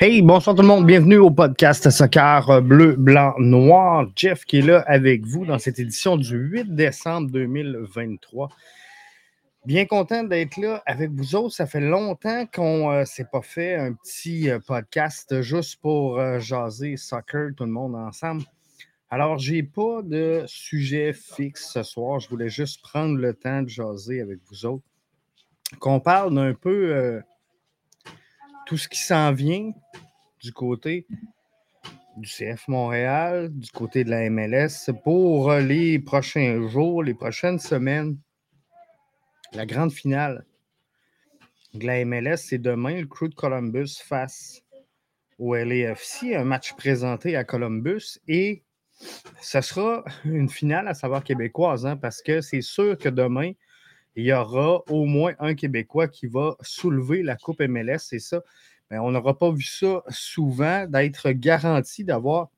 Hey, bonsoir tout le monde, bienvenue au podcast Soccer Bleu, Blanc, Noir. Jeff qui est là avec vous dans cette édition du 8 décembre 2023. Bien content d'être là avec vous autres. Ça fait longtemps qu'on ne euh, s'est pas fait un petit euh, podcast juste pour euh, jaser soccer, tout le monde ensemble. Alors, je n'ai pas de sujet fixe ce soir. Je voulais juste prendre le temps de jaser avec vous autres. Qu'on parle d'un peu tout ce qui s'en vient du côté du CF Montréal, du côté de la MLS pour les prochains jours, les prochaines semaines. La grande finale de la MLS, c'est demain, le crew de Columbus face au LAFC, un match présenté à Columbus et ce sera une finale à savoir québécoise hein, parce que c'est sûr que demain, il y aura au moins un Québécois qui va soulever la Coupe MLS. C'est ça. Mais on n'aura pas vu ça souvent, d'être garanti d'avoir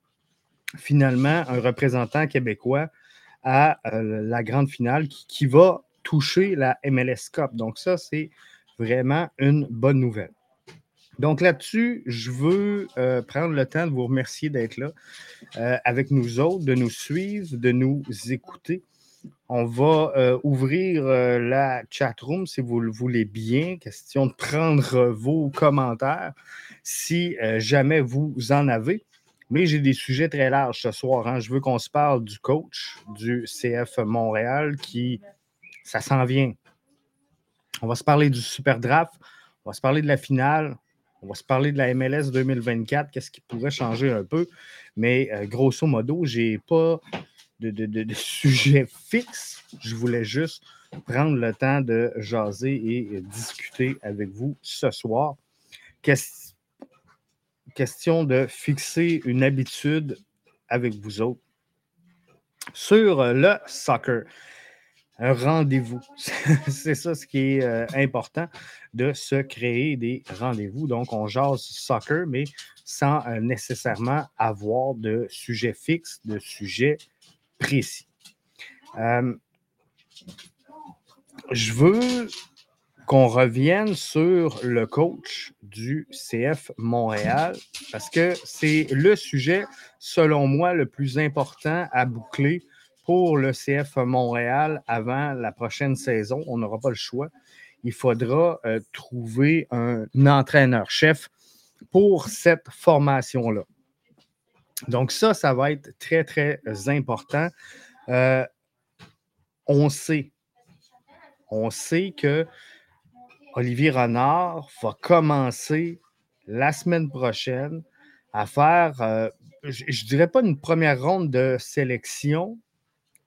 finalement un représentant québécois à euh, la grande finale qui, va toucher la MLS Cup. Donc, ça, c'est vraiment une bonne nouvelle. Donc là-dessus, je veux euh, prendre le temps de vous remercier d'être là euh, avec nous autres, de nous suivre, de nous écouter. On va euh, ouvrir euh, la chat room si vous le voulez bien. Question de prendre vos commentaires si euh, jamais vous en avez. Mais j'ai des sujets très larges ce soir. Hein. Je veux qu'on se parle du coach du CF Montréal qui, ça s'en vient. On va se parler du Super Draft. On va se parler de la finale. On va se parler de la MLS 2024. Qu'est-ce qui pourrait changer un peu? Mais grosso modo, je n'ai pas de, sujets fixes. Je voulais juste prendre le temps de jaser et discuter avec vous ce soir. question de fixer une habitude avec vous autres sur le soccer. Un rendez-vous. C'est ça ce qui est euh, important, de se créer des rendez-vous. Donc, on jase soccer, mais sans euh, nécessairement avoir de sujet fixe, de sujet précis. Euh, je veux qu'on revienne sur le coach du CF Montréal parce que c'est le sujet, selon moi, le plus important à boucler pour le CF Montréal avant la prochaine saison. On n'aura pas le choix. Il faudra euh, trouver un entraîneur-chef pour cette formation-là. Donc, ça, ça va être très, très important. Euh, on sait, on sait que Olivier Renard va commencer la semaine prochaine à faire, euh, je ne dirais pas une première ronde de sélection,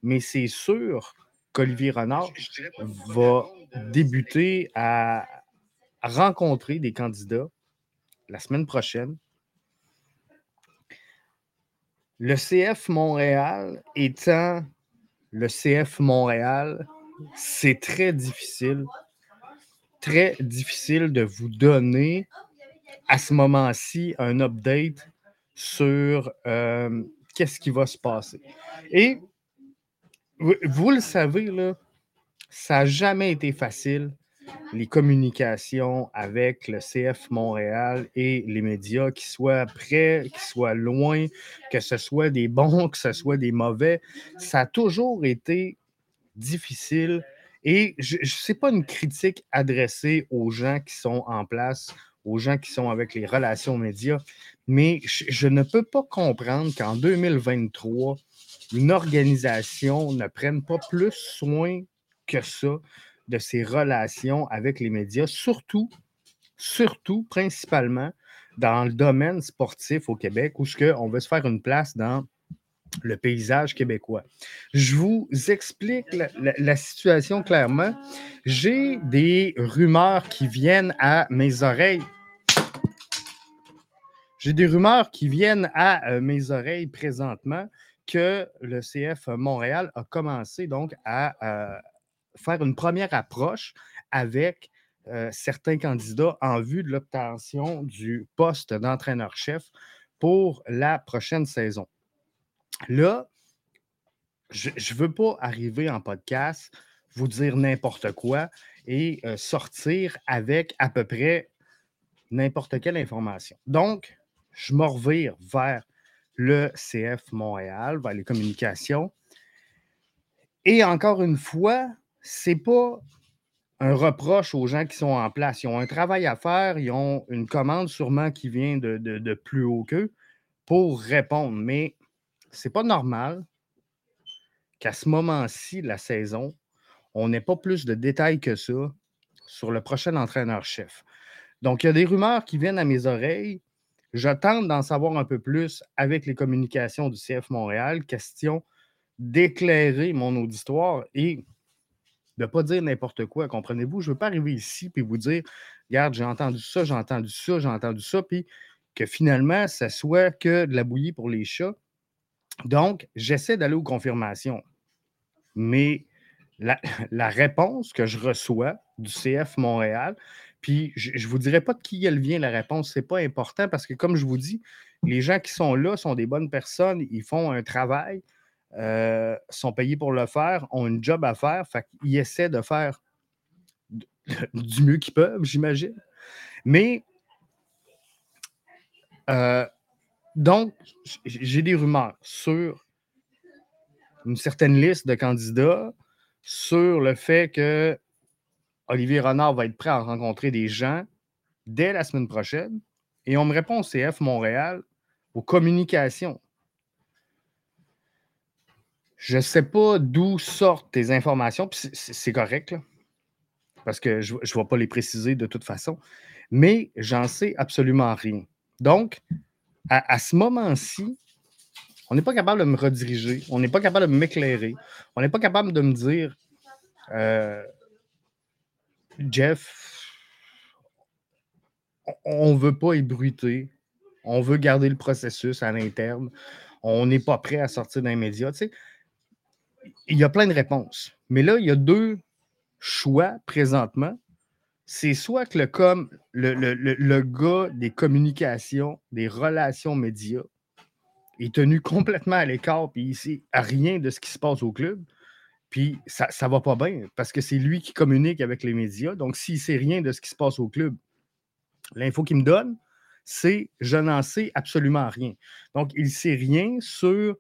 mais c'est sûr qu'Olivier Renard va débuter à rencontrer des candidats la semaine prochaine le CF Montréal étant le CF Montréal, c'est très difficile, très difficile de vous donner à ce moment-ci un update sur euh, qu'est-ce qui va se passer. Et vous, le savez, là, ça n'a jamais été facile les communications avec le CF Montréal et les médias, qu'ils soient près, qu'ils soient loin, que ce soit des bons, que ce soit des mauvais, ça a toujours été difficile. Et ce n'est pas une critique adressée aux gens qui sont en place, aux gens qui sont avec les relations médias, mais je, je ne peux pas comprendre qu'en 2023, une organisation ne prenne pas plus soin que ça de ses relations avec les médias, surtout, surtout, principalement dans le domaine sportif au Québec, où ce on veut se faire une place dans le paysage québécois. Je vous explique la, situation clairement. J'ai des rumeurs qui viennent à mes oreilles. J'ai des rumeurs qui viennent à euh, mes oreilles présentement que le CF Montréal a commencé donc à, euh, faire une première approche avec euh, certains candidats en vue de l'obtention du poste d'entraîneur-chef pour la prochaine saison. Là, je ne veux pas arriver en podcast, vous dire n'importe quoi et euh, sortir avec à peu près n'importe quelle information. Donc, je me revire vers le CF Montréal, vers les communications. Et encore une fois, ce n'est pas un reproche aux gens qui sont en place. Ils ont un travail à faire, ils ont une commande sûrement qui vient de, plus haut qu'eux pour répondre. Mais ce n'est pas normal qu'à ce moment-ci de la saison, on n'ait pas plus de détails que ça sur le prochain entraîneur-chef. Donc, il y a des rumeurs qui viennent à mes oreilles. Je tente d'en savoir un peu plus avec les communications du CF Montréal, question d'éclairer mon auditoire et de ne pas dire n'importe quoi, comprenez-vous? Je ne veux pas arriver ici et vous dire, regarde, j'ai entendu ça, j'ai entendu ça, j'ai entendu ça, puis que finalement, ça soit que de la bouillie pour les chats. Donc, j'essaie d'aller aux confirmations. Mais la, réponse que je reçois du CF Montréal, puis je ne vous dirai pas de qui elle vient, la réponse, ce n'est pas important parce que, comme je vous dis, les gens qui sont là sont des bonnes personnes, ils font un travail, euh, sont payés pour le faire, ont un job à faire, fait qu'ils essaient de faire du mieux qu'ils peuvent, j'imagine. Mais, euh, donc, j'ai des rumeurs sur une certaine liste de candidats, sur le fait que Olivier Renard va être prêt à rencontrer des gens dès la semaine prochaine. Et on me répond au CF Montréal, aux communications. Je ne sais pas d'où sortent tes informations, c'est correct, parce que je ne vais pas les préciser de toute façon, mais j'en sais absolument rien. Donc, à, ce moment-ci, on n'est pas capable de me rediriger, on n'est pas capable de m'éclairer, on n'est pas capable de me dire euh, Jeff, on ne veut pas ébruiter, on veut garder le processus à l'interne, on n'est pas prêt à sortir d'un média. Il y a plein de réponses. Mais là, il y a deux choix présentement. C'est soit que le, gars des communications, des relations médias, est tenu complètement à l'écart, puis il sait rien de ce qui se passe au club. Puis ça ne va pas bien parce que c'est lui qui communique avec les médias. Donc, s'il ne sait rien de ce qui se passe au club, l'info qu'il me donne, c'est je n'en sais absolument rien. Donc, il ne sait rien sur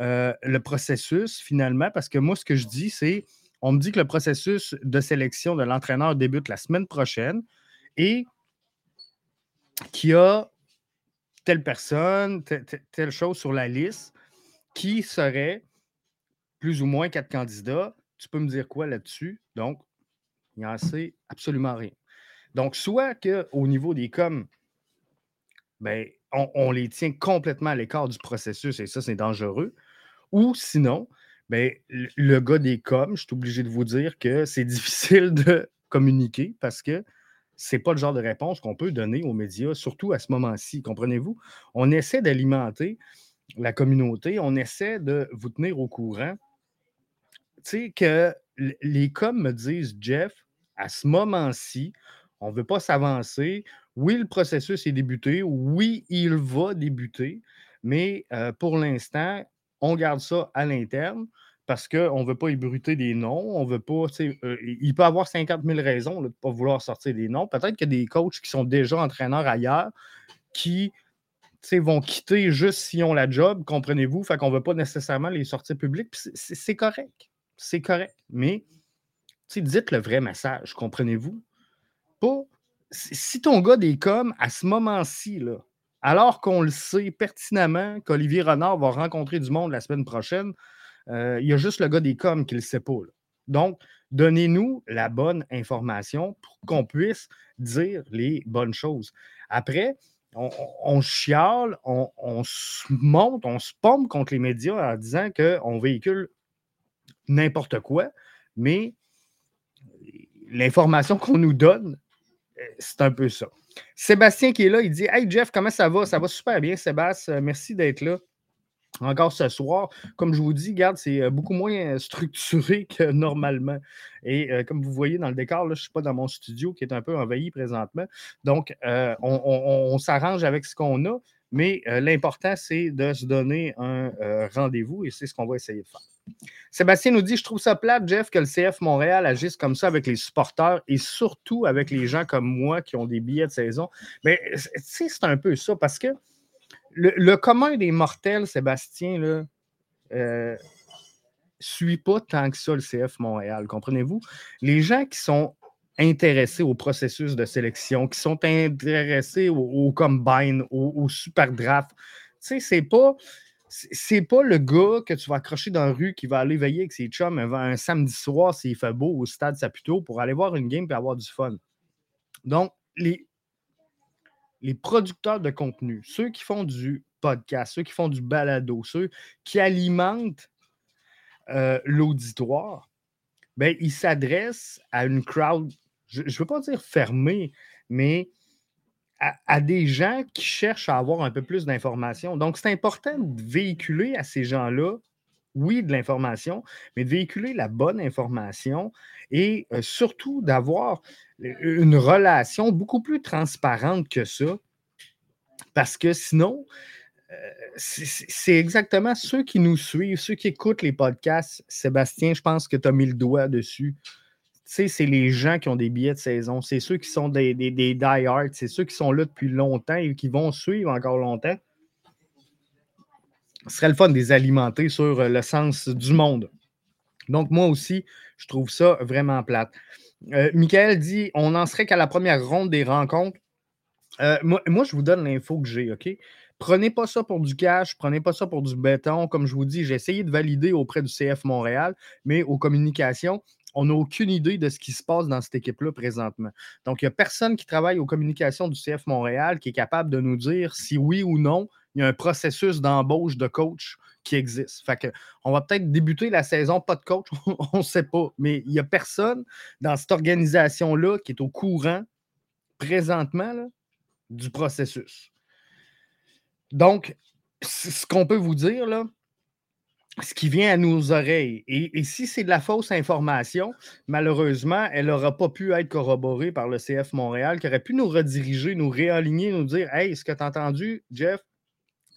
euh, le processus finalement, parce que moi, ce que je dis, c'est on me dit que le processus de sélection de l'entraîneur débute la semaine prochaine et qu'il y a telle personne, telle, chose sur la liste qui serait plus ou moins quatre candidats. Tu peux me dire quoi là-dessus? Donc, il n'y en sait absolument rien. Donc, soit qu'au niveau des coms, ben, on, les tient complètement à l'écart du processus et ça, c'est dangereux. Ou sinon, ben, le gars des coms, je suis obligé de vous dire que c'est difficile de communiquer parce que ce n'est pas le genre de réponse qu'on peut donner aux médias, surtout à ce moment-ci. Comprenez-vous? On essaie d'alimenter la communauté, on essaie de vous tenir au courant. Tu sais, que les coms me disent, Jeff, à ce moment-ci, on ne veut pas s'avancer. Oui, le processus est débuté. Oui, il va débuter. Mais euh, pour l'instant, on garde ça à l'interne parce qu'on ne veut pas ébruter des noms. On veut pas. Euh, il peut avoir 50 000 raisons de ne pas vouloir sortir des noms. Peut-être qu'il y a des coachs qui sont déjà entraîneurs ailleurs qui vont quitter juste s'ils ont la job, comprenez-vous? Fait qu'on ne veut pas nécessairement les sortir publics. C'est correct. C'est correct. Mais dites le vrai message, comprenez-vous? Si ton gars des coms, à ce moment-ci, alors qu'on le sait pertinemment qu'Olivier Renard va rencontrer du monde la semaine prochaine, euh, il y a juste le gars des coms qui ne le sait pas. Donc, donnez-nous la bonne information pour qu'on puisse dire les bonnes choses. Après, on, chiale, on, on, se monte, on se pompe contre les médias en disant qu'on véhicule n'importe quoi, mais l'information qu'on nous donne c'est un peu ça. Sébastien qui est là, il dit Hey Jeff, comment ça va? Ça va super bien, Sébastien. Merci d'être là. encore ce soir. Comme je vous dis, garde, c'est beaucoup moins structuré que normalement. Et comme vous voyez dans le décor, là, je ne suis pas dans mon studio qui est un peu envahi présentement. Donc, on, s'arrange avec ce qu'on a, mais l'important, c'est de se donner un rendez-vous et c'est ce qu'on va essayer de faire. Sébastien nous dit Je trouve ça plate, Jeff, que le CF Montréal agisse comme ça avec les supporters et surtout avec les gens comme moi qui ont des billets de saison. Mais c'est un peu ça parce que le, commun des mortels, Sébastien, là, euh, suit pas tant que ça le CF Montréal, comprenez-vous? Les gens qui sont intéressés au processus de sélection, qui sont intéressés au, combine, au, super draft, tu sais, c'est pas. C'est pas le gars que tu vas accrocher dans la rue qui va aller veiller avec ses chums un, samedi soir s'il fait beau au stade Saputo pour aller voir une game et avoir du fun. Donc, les, les producteurs de contenu, ceux qui font du podcast, ceux qui font du balado, ceux qui alimentent euh, l'auditoire, ben, ils s'adressent à une crowd, je ne veux pas dire fermée, mais à, des gens qui cherchent à avoir un peu plus d'informations. Donc, c'est important de véhiculer à ces gens-là, oui, de l'information, mais de véhiculer la bonne information et euh, surtout d'avoir une relation beaucoup plus transparente que ça. Parce que sinon, euh, c'est exactement ceux qui nous suivent, ceux qui écoutent les podcasts. Sébastien, je pense que tu as mis le doigt dessus. Sais, c'est les gens qui ont des billets de saison. C'est ceux qui sont des, des, die-hard. C'est ceux qui sont là depuis longtemps et qui vont suivre encore longtemps. Ce serait le fun de les alimenter sur euh, le sens du monde. Donc, moi aussi, je trouve ça vraiment plate. Euh, Michael dit on n'en serait qu'à la première ronde des rencontres. Euh, moi, je vous donne l'info que j'ai, OK? Prenez pas ça pour du cash, prenez pas ça pour du béton. Comme je vous dis, j'ai essayé de valider auprès du CF Montréal, mais aux communications, on n'a aucune idée de ce qui se passe dans cette équipe-là présentement. Donc, il n'y a personne qui travaille aux communications du CF Montréal qui est capable de nous dire si oui ou non il y a un processus d'embauche de coach qui existe. Fait que, on va peut-être débuter la saison, pas de coach, on ne sait pas. Mais il n'y a personne dans cette organisation-là qui est au courant présentement du processus. Donc, ce qu'on peut vous dire, là, ce qui vient à nos oreilles. Et, si c'est de la fausse information, malheureusement, elle n'aura pas pu être corroborée par le CF Montréal, qui aurait pu nous rediriger, nous réaligner, nous dire Hey, ce que tu as entendu, Jeff,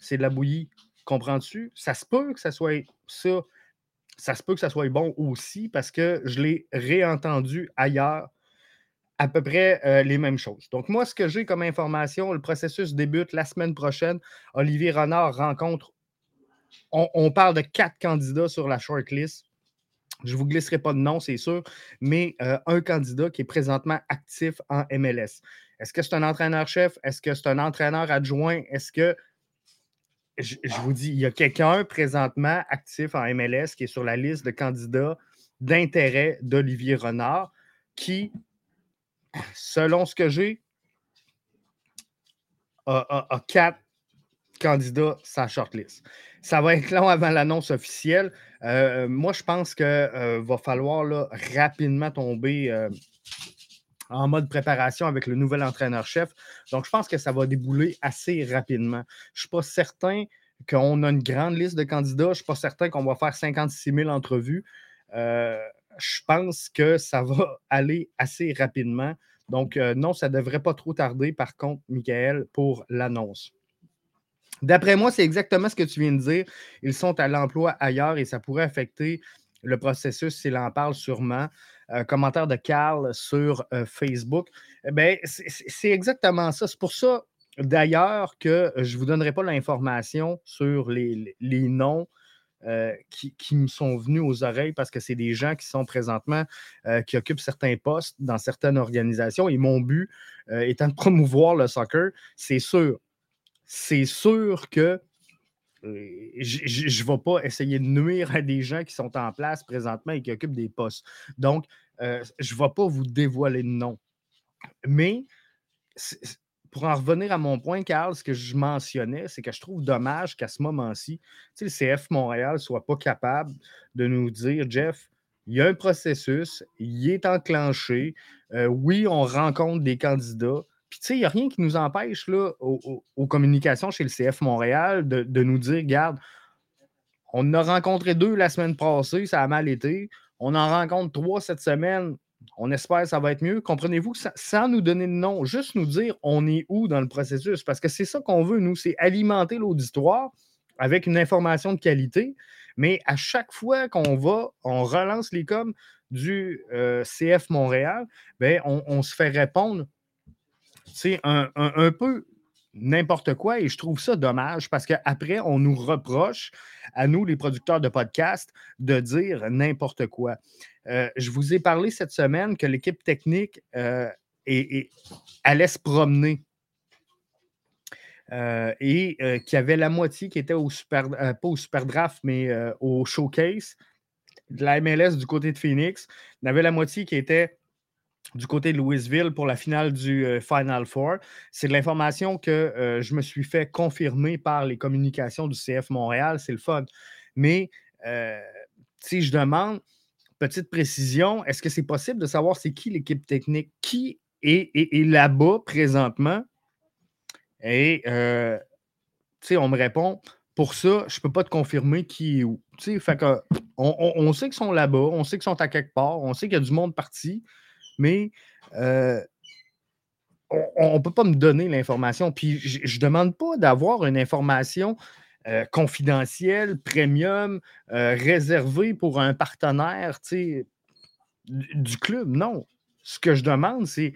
c'est de la bouillie. Comprends-tu? Ça se peut que ça soit ça. Ça se peut que ça soit bon aussi parce que je l'ai réentendu ailleurs à peu près euh, les mêmes choses. Donc, moi, ce que j'ai comme information, le processus débute la semaine prochaine. Olivier Renard rencontre. On, parle de quatre candidats sur la shortlist. Je ne vous glisserai pas de nom, c'est sûr, mais euh, un candidat qui est présentement actif en MLS. Est-ce que c'est un entraîneur-chef? Est-ce que c'est un entraîneur adjoint? Est-ce que je, vous dis, il y a quelqu'un présentement actif en MLS qui est sur la liste de candidats d'intérêt d'Olivier Renard qui, selon ce que j'ai, a, quatre candidats sa shortlist. Ça va être long avant l'annonce officielle. Euh, moi, je pense qu'il euh, va falloir rapidement tomber euh, en mode préparation avec le nouvel entraîneur-chef. Donc, je pense que ça va débouler assez rapidement. Je ne suis pas certain qu'on a une grande liste de candidats. Je ne suis pas certain qu'on va faire 56 000 entrevues. Euh, je pense que ça va aller assez rapidement. Donc, euh, non, ça ne devrait pas trop tarder, par contre, Michael, pour l'annonce. D'après moi, c'est exactement ce que tu viens de dire. Ils sont à l'emploi ailleurs et ça pourrait affecter le processus s'il en parle sûrement commentaire de Carl sur euh, Facebook. Eh c'est exactement ça. C'est pour ça, d'ailleurs, que je ne vous donnerai pas l'information sur les, noms euh, qui, me sont venus aux oreilles parce que c'est des gens qui sont présentement, euh, qui occupent certains postes dans certaines organisations. Et mon but étant de promouvoir le soccer, c'est sûr. C'est sûr que je ne vais pas essayer de nuire à des gens qui sont en place présentement et qui occupent des postes. Donc, euh, je ne vais pas vous dévoiler de nom. Mais pour en revenir à mon point, Carl, ce que je mentionnais, c'est que je trouve dommage qu'à ce moment-ci, le CF Montréal ne soit pas capable de nous dire, Jeff, il y a un processus, il est enclenché. Euh, oui, on rencontre des candidats, tu sais, il n'y a rien qui nous empêche, là, aux, communications chez le CF Montréal, de, nous dire, regarde, On a rencontré deux la semaine passée, ça a mal été. On en rencontre trois cette semaine. On espère que ça va être mieux. Comprenez-vous, sans nous donner de nom, juste nous dire on est où dans le processus? Parce que c'est ça qu'on veut, nous, c'est alimenter l'auditoire avec une information de qualité. Mais à chaque fois qu'on va, on relance les coms du euh, CF Montréal, ben, on, se fait répondre c'est un, peu n'importe quoi et je trouve ça dommage parce qu'après, on nous reproche, à nous, les producteurs de podcasts, de dire n'importe quoi. Euh, je vous ai parlé cette semaine que l'équipe technique euh, allait se promener euh, et qu'il y avait la moitié qui était au super, pas au super draft, mais au showcase de la MLS du côté de Phoenix. Il y avait la moitié qui était du côté de Louisville pour la finale du euh, Final Four. C'est de l'information que euh, je me suis fait confirmer par les communications du CF Montréal. C'est le fun. Mais euh, si je demande, petite précision, est-ce que c'est possible de savoir c'est qui l'équipe technique? Qui est, là-bas présentement? Et on me répond, pour ça, je ne peux pas te confirmer qui est où. Que, on sait qu'ils sont là-bas, on sait qu'ils sont à quelque part, on sait qu'il y a du monde parti mais euh, on ne peut pas me donner l'information. Puis je ne demande pas d'avoir une information euh, confidentielle, premium, euh, réservée pour un partenaire du club. Non. Ce que je demande, c'est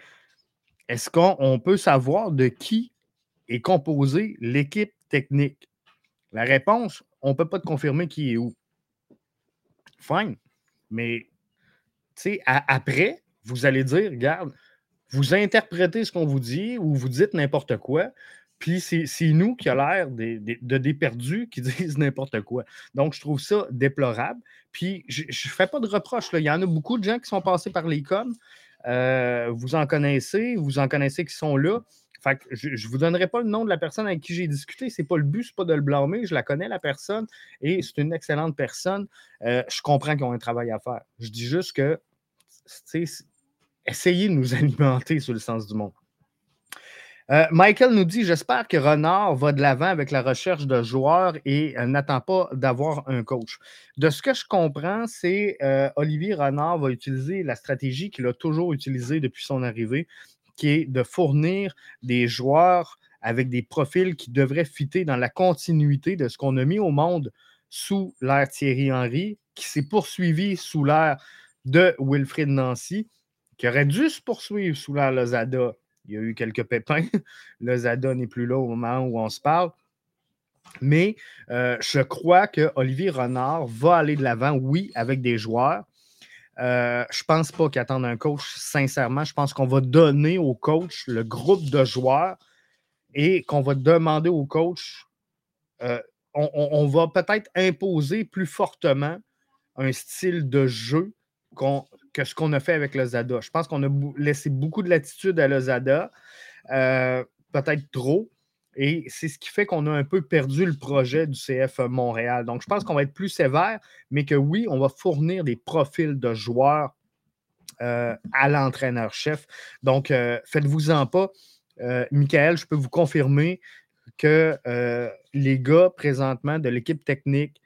est-ce qu'on peut savoir de qui est composée l'équipe technique? La réponse, on ne peut pas te confirmer qui est où. Fine. Mais après, vous allez dire, regarde, vous interprétez ce qu'on vous dit ou vous dites n'importe quoi, puis c'est nous qui a l'air de, des perdus qui disent n'importe quoi. Donc, je trouve ça déplorable. Puis, je ne fais pas de reproches. Il y en a beaucoup de gens qui sont passés par les. Euh, vous en connaissez, vous en connaissez qui sont là. Fait je ne vous donnerai pas le nom de la personne avec qui j'ai discuté. Ce n'est pas le but, ce pas de le blâmer. Je la connais, la personne, et c'est une excellente personne. Euh, je comprends qu'ils ont un travail à faire. Je dis juste que essayez de nous alimenter sur le sens du monde. Euh, Michael nous dit J'espère que Renard va de l'avant avec la recherche de joueurs et euh, n'attend pas d'avoir un coach. De ce que je comprends, c'est euh, Olivier Renard va utiliser la stratégie qu'il a toujours utilisée depuis son arrivée, qui est de fournir des joueurs avec des profils qui devraient fitter dans la continuité de ce qu'on a mis au monde sous l'ère Thierry Henry, qui s'est poursuivi sous l'ère de Wilfrid Nancy qui aurait dû se poursuivre sous la Lozada. Il y a eu quelques pépins. Lozada n'est plus là au moment où on se parle. Mais euh, je crois que Olivier Renard va aller de l'avant, oui, avec des joueurs. Euh, je ne pense pas qu'il attende un coach, sincèrement. Je pense qu'on va donner au coach le groupe de joueurs et qu'on va demander au coach, euh, on, va peut-être imposer plus fortement un style de jeu que ce qu'on a fait avec le Zada. Je pense qu'on a laissé beaucoup de latitude à le Zada, euh, peut-être trop. Et c'est ce qui fait qu'on a un peu perdu le projet du CF Montréal. Donc, je pense qu'on va être plus sévère, mais que oui, on va fournir des profils de joueurs euh, à l'entraîneur-chef. Donc, euh, faites-vous-en pas. Michael, je peux vous confirmer que les gars présentement de l'équipe technique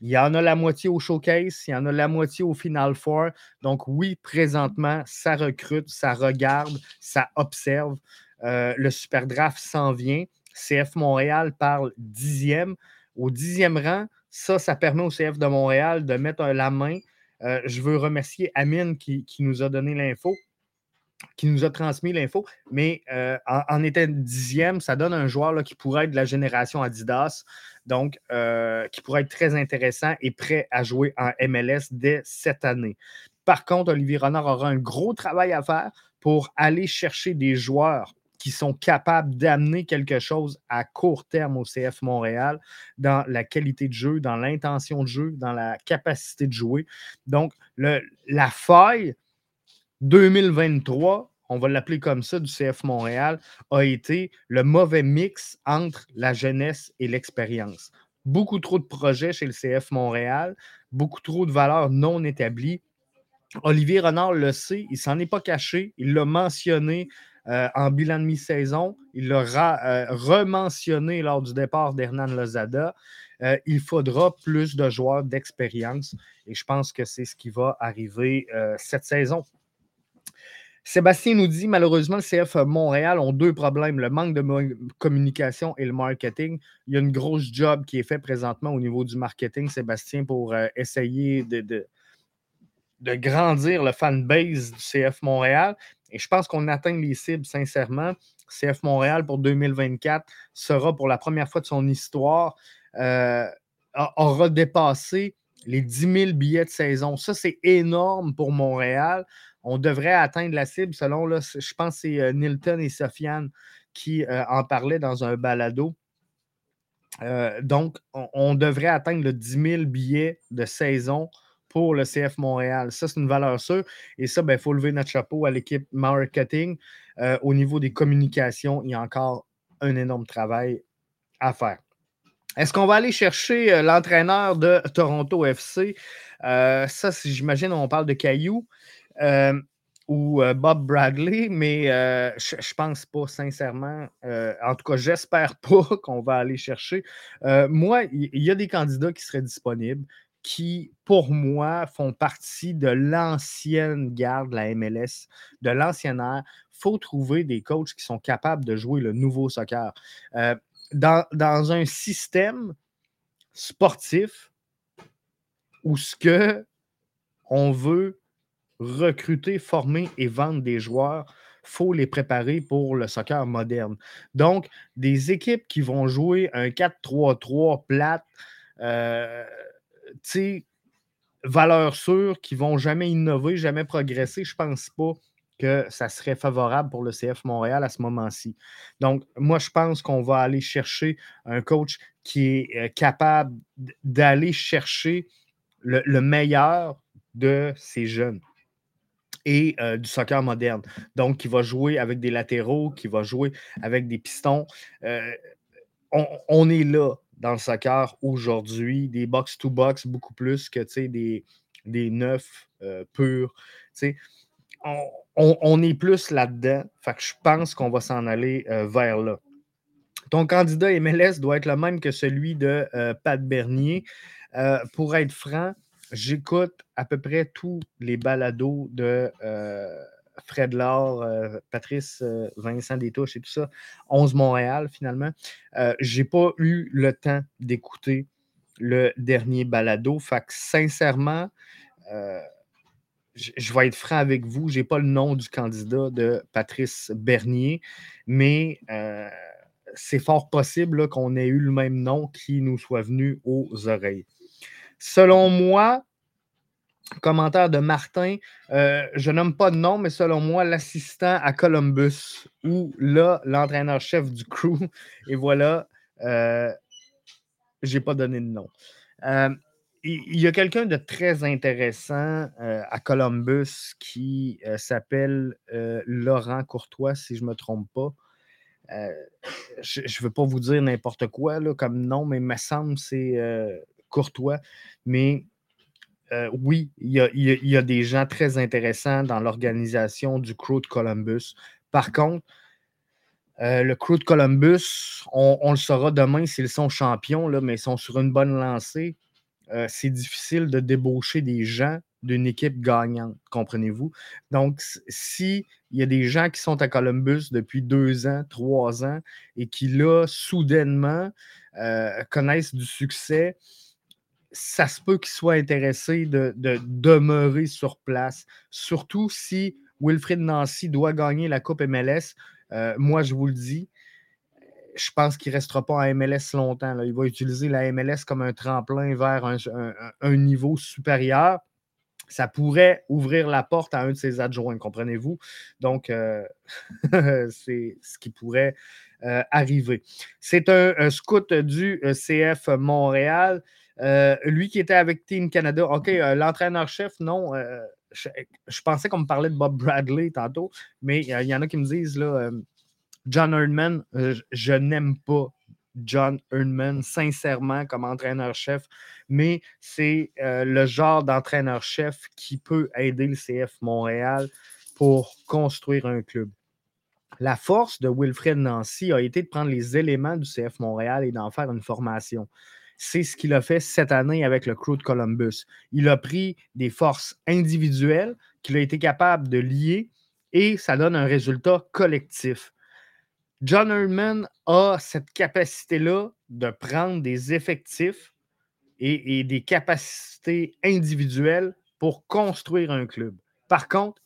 il y en a la moitié au showcase, il y en a la moitié au Final Four. Donc, oui, présentement, ça recrute, ça regarde, ça observe. Euh, le Super Draft s'en vient. CF Montréal parle dixième. Au dixième rang, ça, ça permet au CF de Montréal de mettre la main. Euh, je veux remercier Amine qui, nous a donné l'info qui nous a transmis l'info, mais euh, en, étant dixième, ça donne un joueur qui pourrait être de la génération Adidas donc euh, qui pourrait être très intéressant et prêt à jouer en MLS dès cette année. Par contre, Olivier Renard aura un gros travail à faire pour aller chercher des joueurs qui sont capables d'amener quelque chose à court terme au CF Montréal dans la qualité de jeu, dans l'intention de jeu, dans la capacité de jouer. Donc, la faille 2023 on va l'appeler comme ça, du CF Montréal, a été le mauvais mix entre la jeunesse et l'expérience. Beaucoup trop de projets chez le CF Montréal, beaucoup trop de valeurs non établies. Olivier Renard le sait, il s'en est pas caché, il l'a mentionné en bilan de mi-saison. Il l'aura rementionné lors du départ d'Hernan Lozada. il faudra plus de joueurs d'expérience et je pense que c'est ce qui va arriver cette saison. Sébastien nous dit malheureusement, le CF Montréal ont deux problèmes le manque de communication et le marketing. Il y a une grosse job qui est faite présentement au niveau du marketing, Sébastien, pour euh, essayer de, grandir le fanbase du CF Montréal. Et je pense qu'on atteint les cibles, sincèrement. CF Montréal pour 2024 sera pour la première fois de son histoire, euh, aura dépassé les 10 000 billets de saison. Ça, c'est énorme pour Montréal on devrait atteindre la cible selon, là, je pense que c'est euh, Nilton et Sofiane qui euh, en parlaient dans un balado. Euh, donc, on, devrait atteindre le 10 000 billets de saison pour le CF Montréal. Ça, c'est une valeur sûre. Et ça, il ben, faut lever notre chapeau à l'équipe marketing. au niveau des communications, il y a encore un énorme travail à faire. Est-ce qu'on va aller chercher l'entraîneur de Toronto FC? ça, j'imagine, on parle de Caillou. Euh, ou euh, Bob Bradley, mais euh, je, ne pense pas, sincèrement. en tout cas, j'espère pas qu'on va aller chercher. moi, il y, a des candidats qui seraient disponibles qui, pour moi, font partie de l'ancienne garde de la MLS, de l'ancienne ère. Il faut trouver des coachs qui sont capables de jouer le nouveau soccer. Dans, dans, un système sportif où ce que on veut recruter, former et vendre des joueurs, il faut les préparer pour le soccer moderne. Donc, des équipes qui vont jouer un 4-3-3 plate, euh, tu sais, valeur sûre, qui vont jamais innover, jamais progresser, je pense pas que ça serait favorable pour le CF Montréal à ce moment-ci. Donc, moi, je pense qu'on va aller chercher un coach qui est euh, capable d'aller chercher le meilleur de ces jeunes et euh, du soccer moderne. Donc, qui va jouer avec des latéraux, qui va jouer avec des pistons. Euh, on, est là dans le soccer aujourd'hui, des box-to-box beaucoup plus que des, des neufs euh, purs. On, on, est plus là-dedans. Fait que je pense qu'on va s'en aller vers là. Ton candidat MLS doit être le même que celui de Pat Bernier. pour être franc, j'écoute à peu près tous les balados de euh, Fred Laure, euh, Patrice euh, Vincent Détouche et tout ça, 11 Montréal finalement. J'ai pas eu le temps d'écouter le dernier balado. Fait que sincèrement, je vais être franc avec vous, j'ai pas le nom du candidat de Patrice Bernier, mais c'est fort possible qu'on ait eu le même nom qui nous soit venu aux oreilles. Selon moi, commentaire de Martin, euh, je nomme pas de nom, mais selon moi, l'assistant à Columbus, ou là, l'entraîneur-chef du crew, et voilà, euh, j'ai pas donné de nom. Euh, il y a quelqu'un de très intéressant à Columbus qui s'appelle Laurent Courtois, si je ne me trompe pas. je ne veux pas vous dire n'importe quoi là, comme nom, mais il me semble que c'est Courtois. Mais euh, oui, il y, a, des gens très intéressants dans l'organisation du Crew de Columbus. Par contre, euh, le Crew de Columbus, on, le saura demain s'ils sont champions, là, mais ils sont sur une bonne lancée. Euh, c'est difficile de débaucher des gens d'une équipe gagnante, comprenez-vous? Donc, s'il y a des gens qui sont à Columbus depuis deux ans, trois ans, et qui, là, soudainement, connaissent du succès, ça se peut qu'il soit intéressé de, demeurer sur place, surtout si Wilfrid Nancy doit gagner la Coupe MLS. Euh, moi, je vous le dis, je pense qu'il ne restera pas en MLS longtemps. Il va utiliser la MLS comme un tremplin vers un, niveau supérieur. Ça pourrait ouvrir la porte à un de ses adjoints, comprenez-vous? Donc, euh, c'est ce qui pourrait euh, arriver. C'est un, scout du CF Montréal. Euh, lui qui était avec Team Canada, OK, euh, l'entraîneur-chef, non. Euh, je, pensais qu'on me parlait de Bob Bradley tantôt, mais il y en a qui me disent, là, John Erdman, je n'aime pas John Erdman, sincèrement, comme entraîneur-chef, mais c'est le genre d'entraîneur-chef qui peut aider le CF Montréal pour construire un club. La force de Wilfred Nancy a été de prendre les éléments du CF Montréal et d'en faire une formation. C'est ce qu'il a fait cette année avec le crew de Columbus. Il a pris des forces individuelles qu'il a été capable de lier et ça donne un résultat collectif. John Herdman a cette capacité-là de prendre des effectifs et, et, des capacités individuelles pour construire un club. Par contre,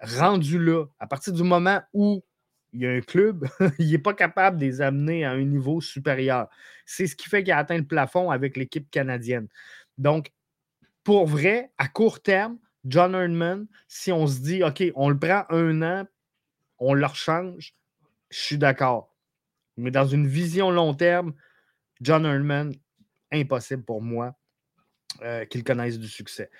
rendu là, à partir du moment où il y a un club, il n'est pas capable de les amener à un niveau supérieur. C'est ce qui fait qu'il a atteint le plafond avec l'équipe canadienne. Donc, pour vrai, à court terme, John Herdman, si on se dit, OK, on le prend un an, on le rechange, je suis d'accord. Mais dans une vision long terme, John Herdman, impossible pour moi euh, qu'il connaisse du succès.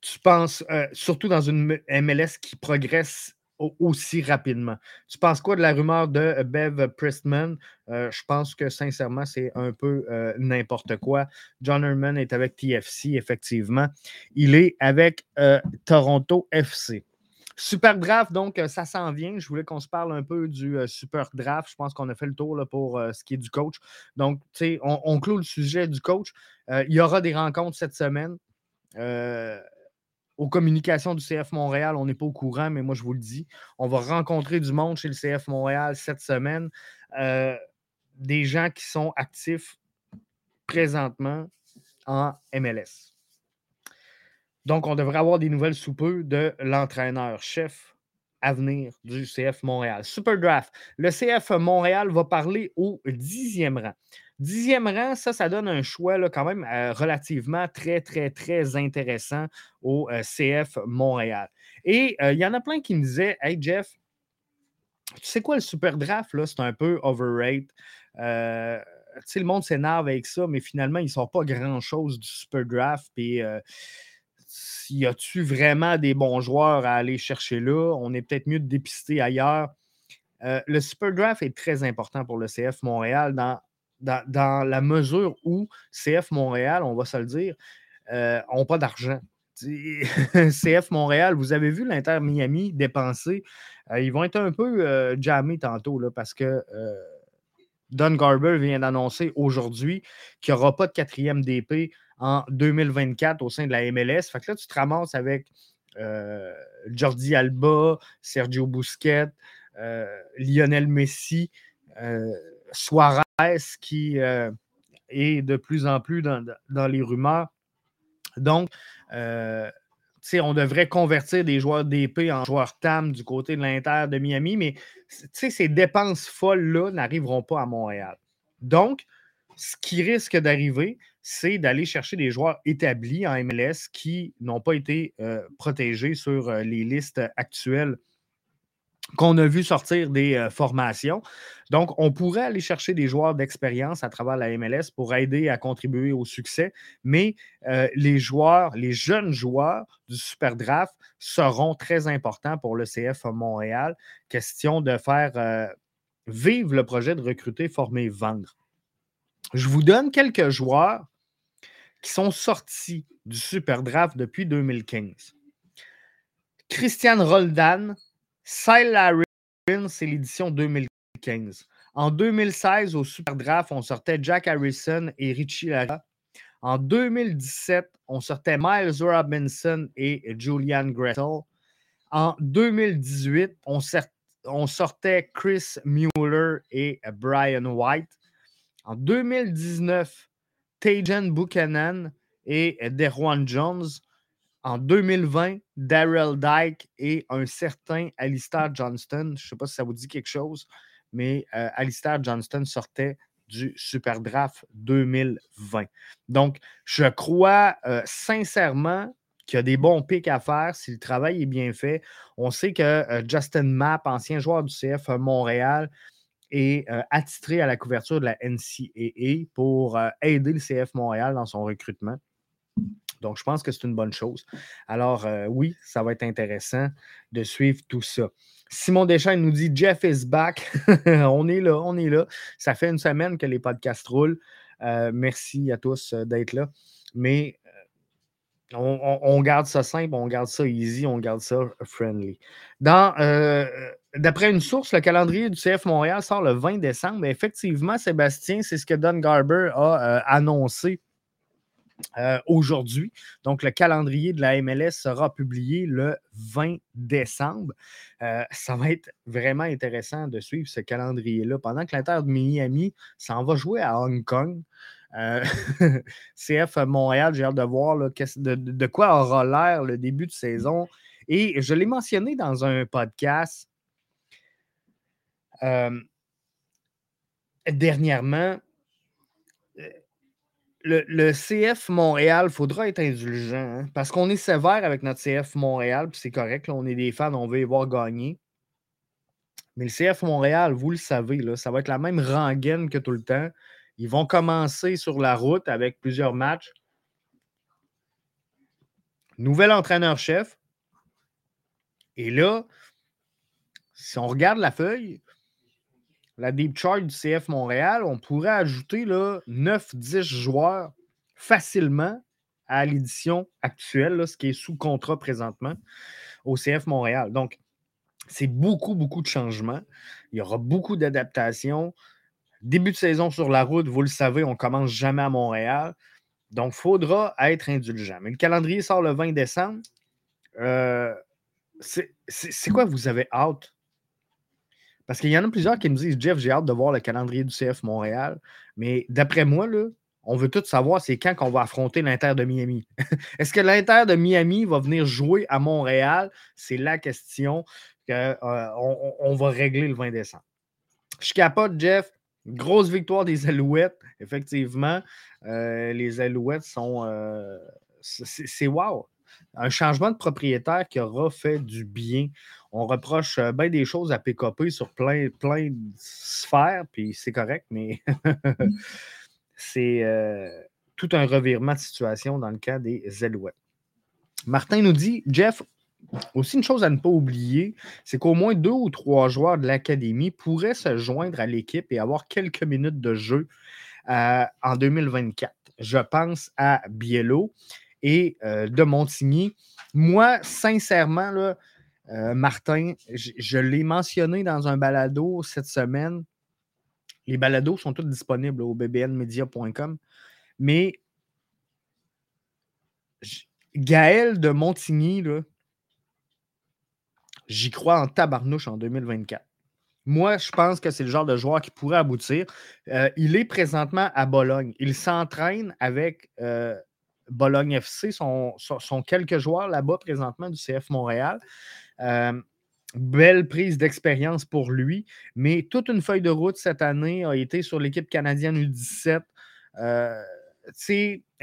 Tu penses, euh, surtout dans une MLS qui progresse aussi rapidement. Tu penses quoi de la rumeur de Bev Prestman? Euh, je pense que sincèrement, c'est un peu euh, n'importe quoi. John Herman est avec TFC, effectivement. Il est avec euh, Toronto FC. Super draft, donc ça s'en vient. Je voulais qu'on se parle un peu du super draft. Je pense qu'on a fait le tour pour ce qui est du coach. Donc, tu sais, on, on, clôt le sujet du coach. il y aura des rencontres cette semaine aux communications du CF Montréal, on n'est pas au courant, mais moi, je vous le dis. On va rencontrer du monde chez le CF Montréal cette semaine. Euh, des gens qui sont actifs présentement en MLS. Donc, on devrait avoir des nouvelles sous peu de l'entraîneur-chef à venir du CF Montréal. Super Draft. Le CF Montréal va parler au dixième rang. Dixième rang, ça, ça donne un choix là, quand même euh, relativement très, très, très intéressant au euh, CF Montréal. Et euh, il y en a plein qui me disaient Hey Jeff, tu sais quoi, le super draft, là, c'est un peu sais, le monde s'énerve avec ça, mais finalement, il ne sort pas grand-chose du super draft. Puis, y a-tu vraiment des bons joueurs à aller chercher là? On est peut-être mieux de dépister ailleurs. le super draft est très important pour le CF Montréal dans la mesure où CF Montréal, on va se le dire, euh, n'ont pas d'argent. CF Montréal, vous avez vu l'Inter Miami dépenser. Euh, ils vont être un peu euh, jammés tantôt là, parce que euh, Don Garber vient d'annoncer aujourd'hui qu'il n'y aura pas de quatrième DP en 2024 au sein de la MLS. Fait que là, tu te ramasses avec Jordi Alba, Sergio Busquets, Lionel Messi. Suarez qui euh, est de plus en plus dans, les rumeurs. Donc, euh, on devrait convertir des joueurs d'épée en joueurs TAM du côté de l'Inter de Miami, mais ces dépenses folles-là n'arriveront pas à Montréal. Donc, ce qui risque d'arriver, c'est d'aller chercher des joueurs établis en MLS qui n'ont pas été euh, protégés sur les listes actuelles qu'on a vu sortir des euh, formations. Donc, on pourrait aller chercher des joueurs d'expérience à travers la MLS pour aider à contribuer au succès, mais euh, les joueurs, les jeunes joueurs du Super Draft seront très importants pour le CF Montréal. Question de faire euh, vivre le projet de recruter, former, vendre. Je vous donne quelques joueurs qui sont sortis du Super Draft depuis 2015. Christian Roldan, Larry, c'est l'édition 2015. En 2016, au Super Draft, on sortait Jack Harrison et Richie Lara. En 2017, on sortait Miles Robinson et Julian Gretel. En 2018, on, on sortait Chris Mueller et Brian White. En 2019, Tajan Buchanan et Derwan Jones en 2020, Daryl Dyke et un certain Alistair Johnston. Je ne sais pas si ça vous dit quelque chose, mais euh, Alistair Johnston sortait du Super Draft 2020. Donc, je crois euh, sincèrement qu'il y a des bons pics à faire si le travail est bien fait. On sait que euh, Justin Mapp, ancien joueur du CF Montréal, est attitré à la couverture de la NCAA pour aider le CF Montréal dans son recrutement. Donc, je pense que c'est une bonne chose. Alors, euh, oui, ça va être intéressant de suivre tout ça. Simon Deschamps nous dit Jeff is back. on est là, on est là. Ça fait une semaine que les podcasts roulent. Euh, merci à tous euh, d'être là. Mais On, garde ça simple, on garde ça easy, on garde ça friendly. Dans, euh, d'après une source, le calendrier du CF Montréal sort le 20 décembre. effectivement, Sébastien, c'est ce que Don Garber a annoncé euh, aujourd'hui. Donc, le calendrier de la MLS sera publié le 20 décembre. Euh, ça va être vraiment intéressant de suivre ce calendrier-là. Pendant que l'Inter de Miami s'en va jouer à Hong Kong. Euh, CF Montréal, j'ai hâte de voir de, quoi aura l'air le début de saison. Et je l'ai mentionné dans un podcast dernièrement le, CF Montréal, il faudra être indulgent hein, parce qu'on est sévère avec notre CF Montréal, puis c'est correct, on est des fans, on veut y voir gagner. Mais le CF Montréal, vous le savez, ça va être la même rengaine que tout le temps. Ils vont commencer sur la route avec plusieurs matchs. Nouvel entraîneur-chef. Et là, si on regarde la feuille, la deep chart du CF Montréal, on pourrait ajouter 9-10 joueurs facilement à l'édition actuelle, ce qui est sous contrat présentement au CF Montréal. Donc, c'est beaucoup, beaucoup de changements. Il y aura beaucoup d'adaptations. Début de saison sur la route, vous le savez, on ne commence jamais à Montréal. Donc, il faudra être indulgent. Mais le calendrier sort le 20 décembre. Euh, c'est quoi vous avez hâte? Parce qu'il y en a plusieurs qui me disent Jeff, j'ai hâte de voir le calendrier du CF Montréal. Mais d'après moi, là, on veut tout savoir c'est quand qu'on va affronter l'Inter de Miami. Est-ce que l'Inter de Miami va venir jouer à Montréal? C'est la question qu'on euh, on va régler le 20 décembre. Je capote, Jeff. Grosse victoire des Alouettes, effectivement. Euh, les Alouettes sont. Euh, c'est wow un changement de propriétaire qui aura fait du bien. On reproche euh, bien des choses à PKP sur plein, plein de sphères, puis c'est correct, mais c'est euh, tout un revirement de situation dans le cas des Alouettes. Martin nous dit Jeff, aussi une chose à ne pas oublier, c'est qu'au moins deux ou trois joueurs de l'académie pourraient se joindre à l'équipe et avoir quelques minutes de jeu euh, en 2024. Je pense à Biello et euh, de Montigny. Moi, sincèrement, là, euh, Martin, je, l'ai mentionné dans un balado cette semaine. Les balados sont tous disponibles au bbnmedia.com. Mais Gaël de Montigny, j'y crois en tabarnouche en 2024. Moi, je pense que c'est le genre de joueur qui pourrait aboutir. Euh, il est présentement à Bologne. Il s'entraîne avec Bologne FC sont, sont, quelques joueurs là-bas présentement du CF Montréal. Euh, belle prise d'expérience pour lui, mais toute une feuille de route cette année a été sur l'équipe canadienne U17. Euh,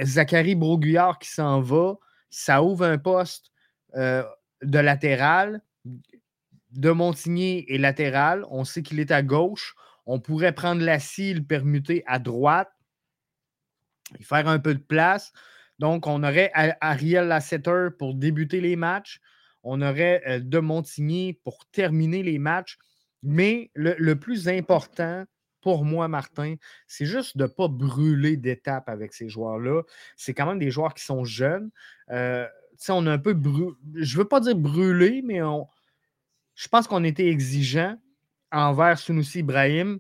Zachary Broguillard qui s'en va, ça ouvre un poste euh, de latéral. De Montigny est latéral. On sait qu'il est à gauche. On pourrait prendre la le permuter à droite et faire un peu de place. Donc, on aurait Ariel Lasseter pour débuter les matchs. On aurait euh, De Montigny pour terminer les matchs. Mais le, plus important pour moi, Martin, c'est juste de ne pas brûler d'étapes avec ces joueurs-là. C'est quand même des joueurs qui sont jeunes. Euh, on a un peu brûlé. Je ne veux pas dire brûlé, mais on... je pense qu'on était exigeant envers Sunusi Ibrahim,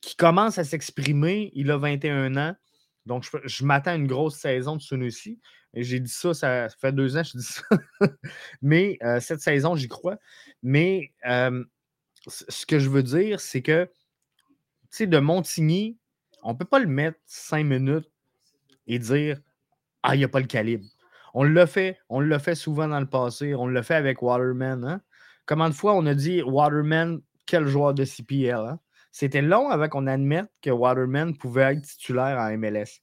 qui commence à s'exprimer. Il a 21 ans. Donc, je, m'attends à une grosse saison de Sunusi. J'ai dit ça, ça fait deux ans que je dis ça. Mais euh, cette saison, j'y crois. Mais ce que je veux dire, c'est que, tu sais, de Montigny, on ne peut pas le mettre cinq minutes et dire Ah, il n'y a pas le calibre. On l'a fait, on l'a fait souvent dans le passé. On l'a fait avec Waterman. Hein? Comment de fois on a dit Waterman, quel joueur de CPL? Hein? C'était long avant qu'on admette que Waterman pouvait être titulaire en MLS.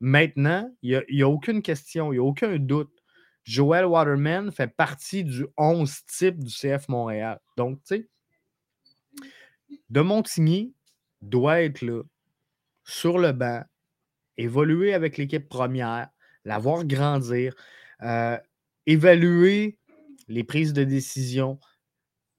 Maintenant, il n'y a, aucune question, il n'y a aucun doute. Joel Waterman fait partie du 11 type du CF Montréal. Donc, tu sais, de Montigny doit être là, sur le banc, évoluer avec l'équipe première, la voir grandir, euh, évaluer les prises de décision,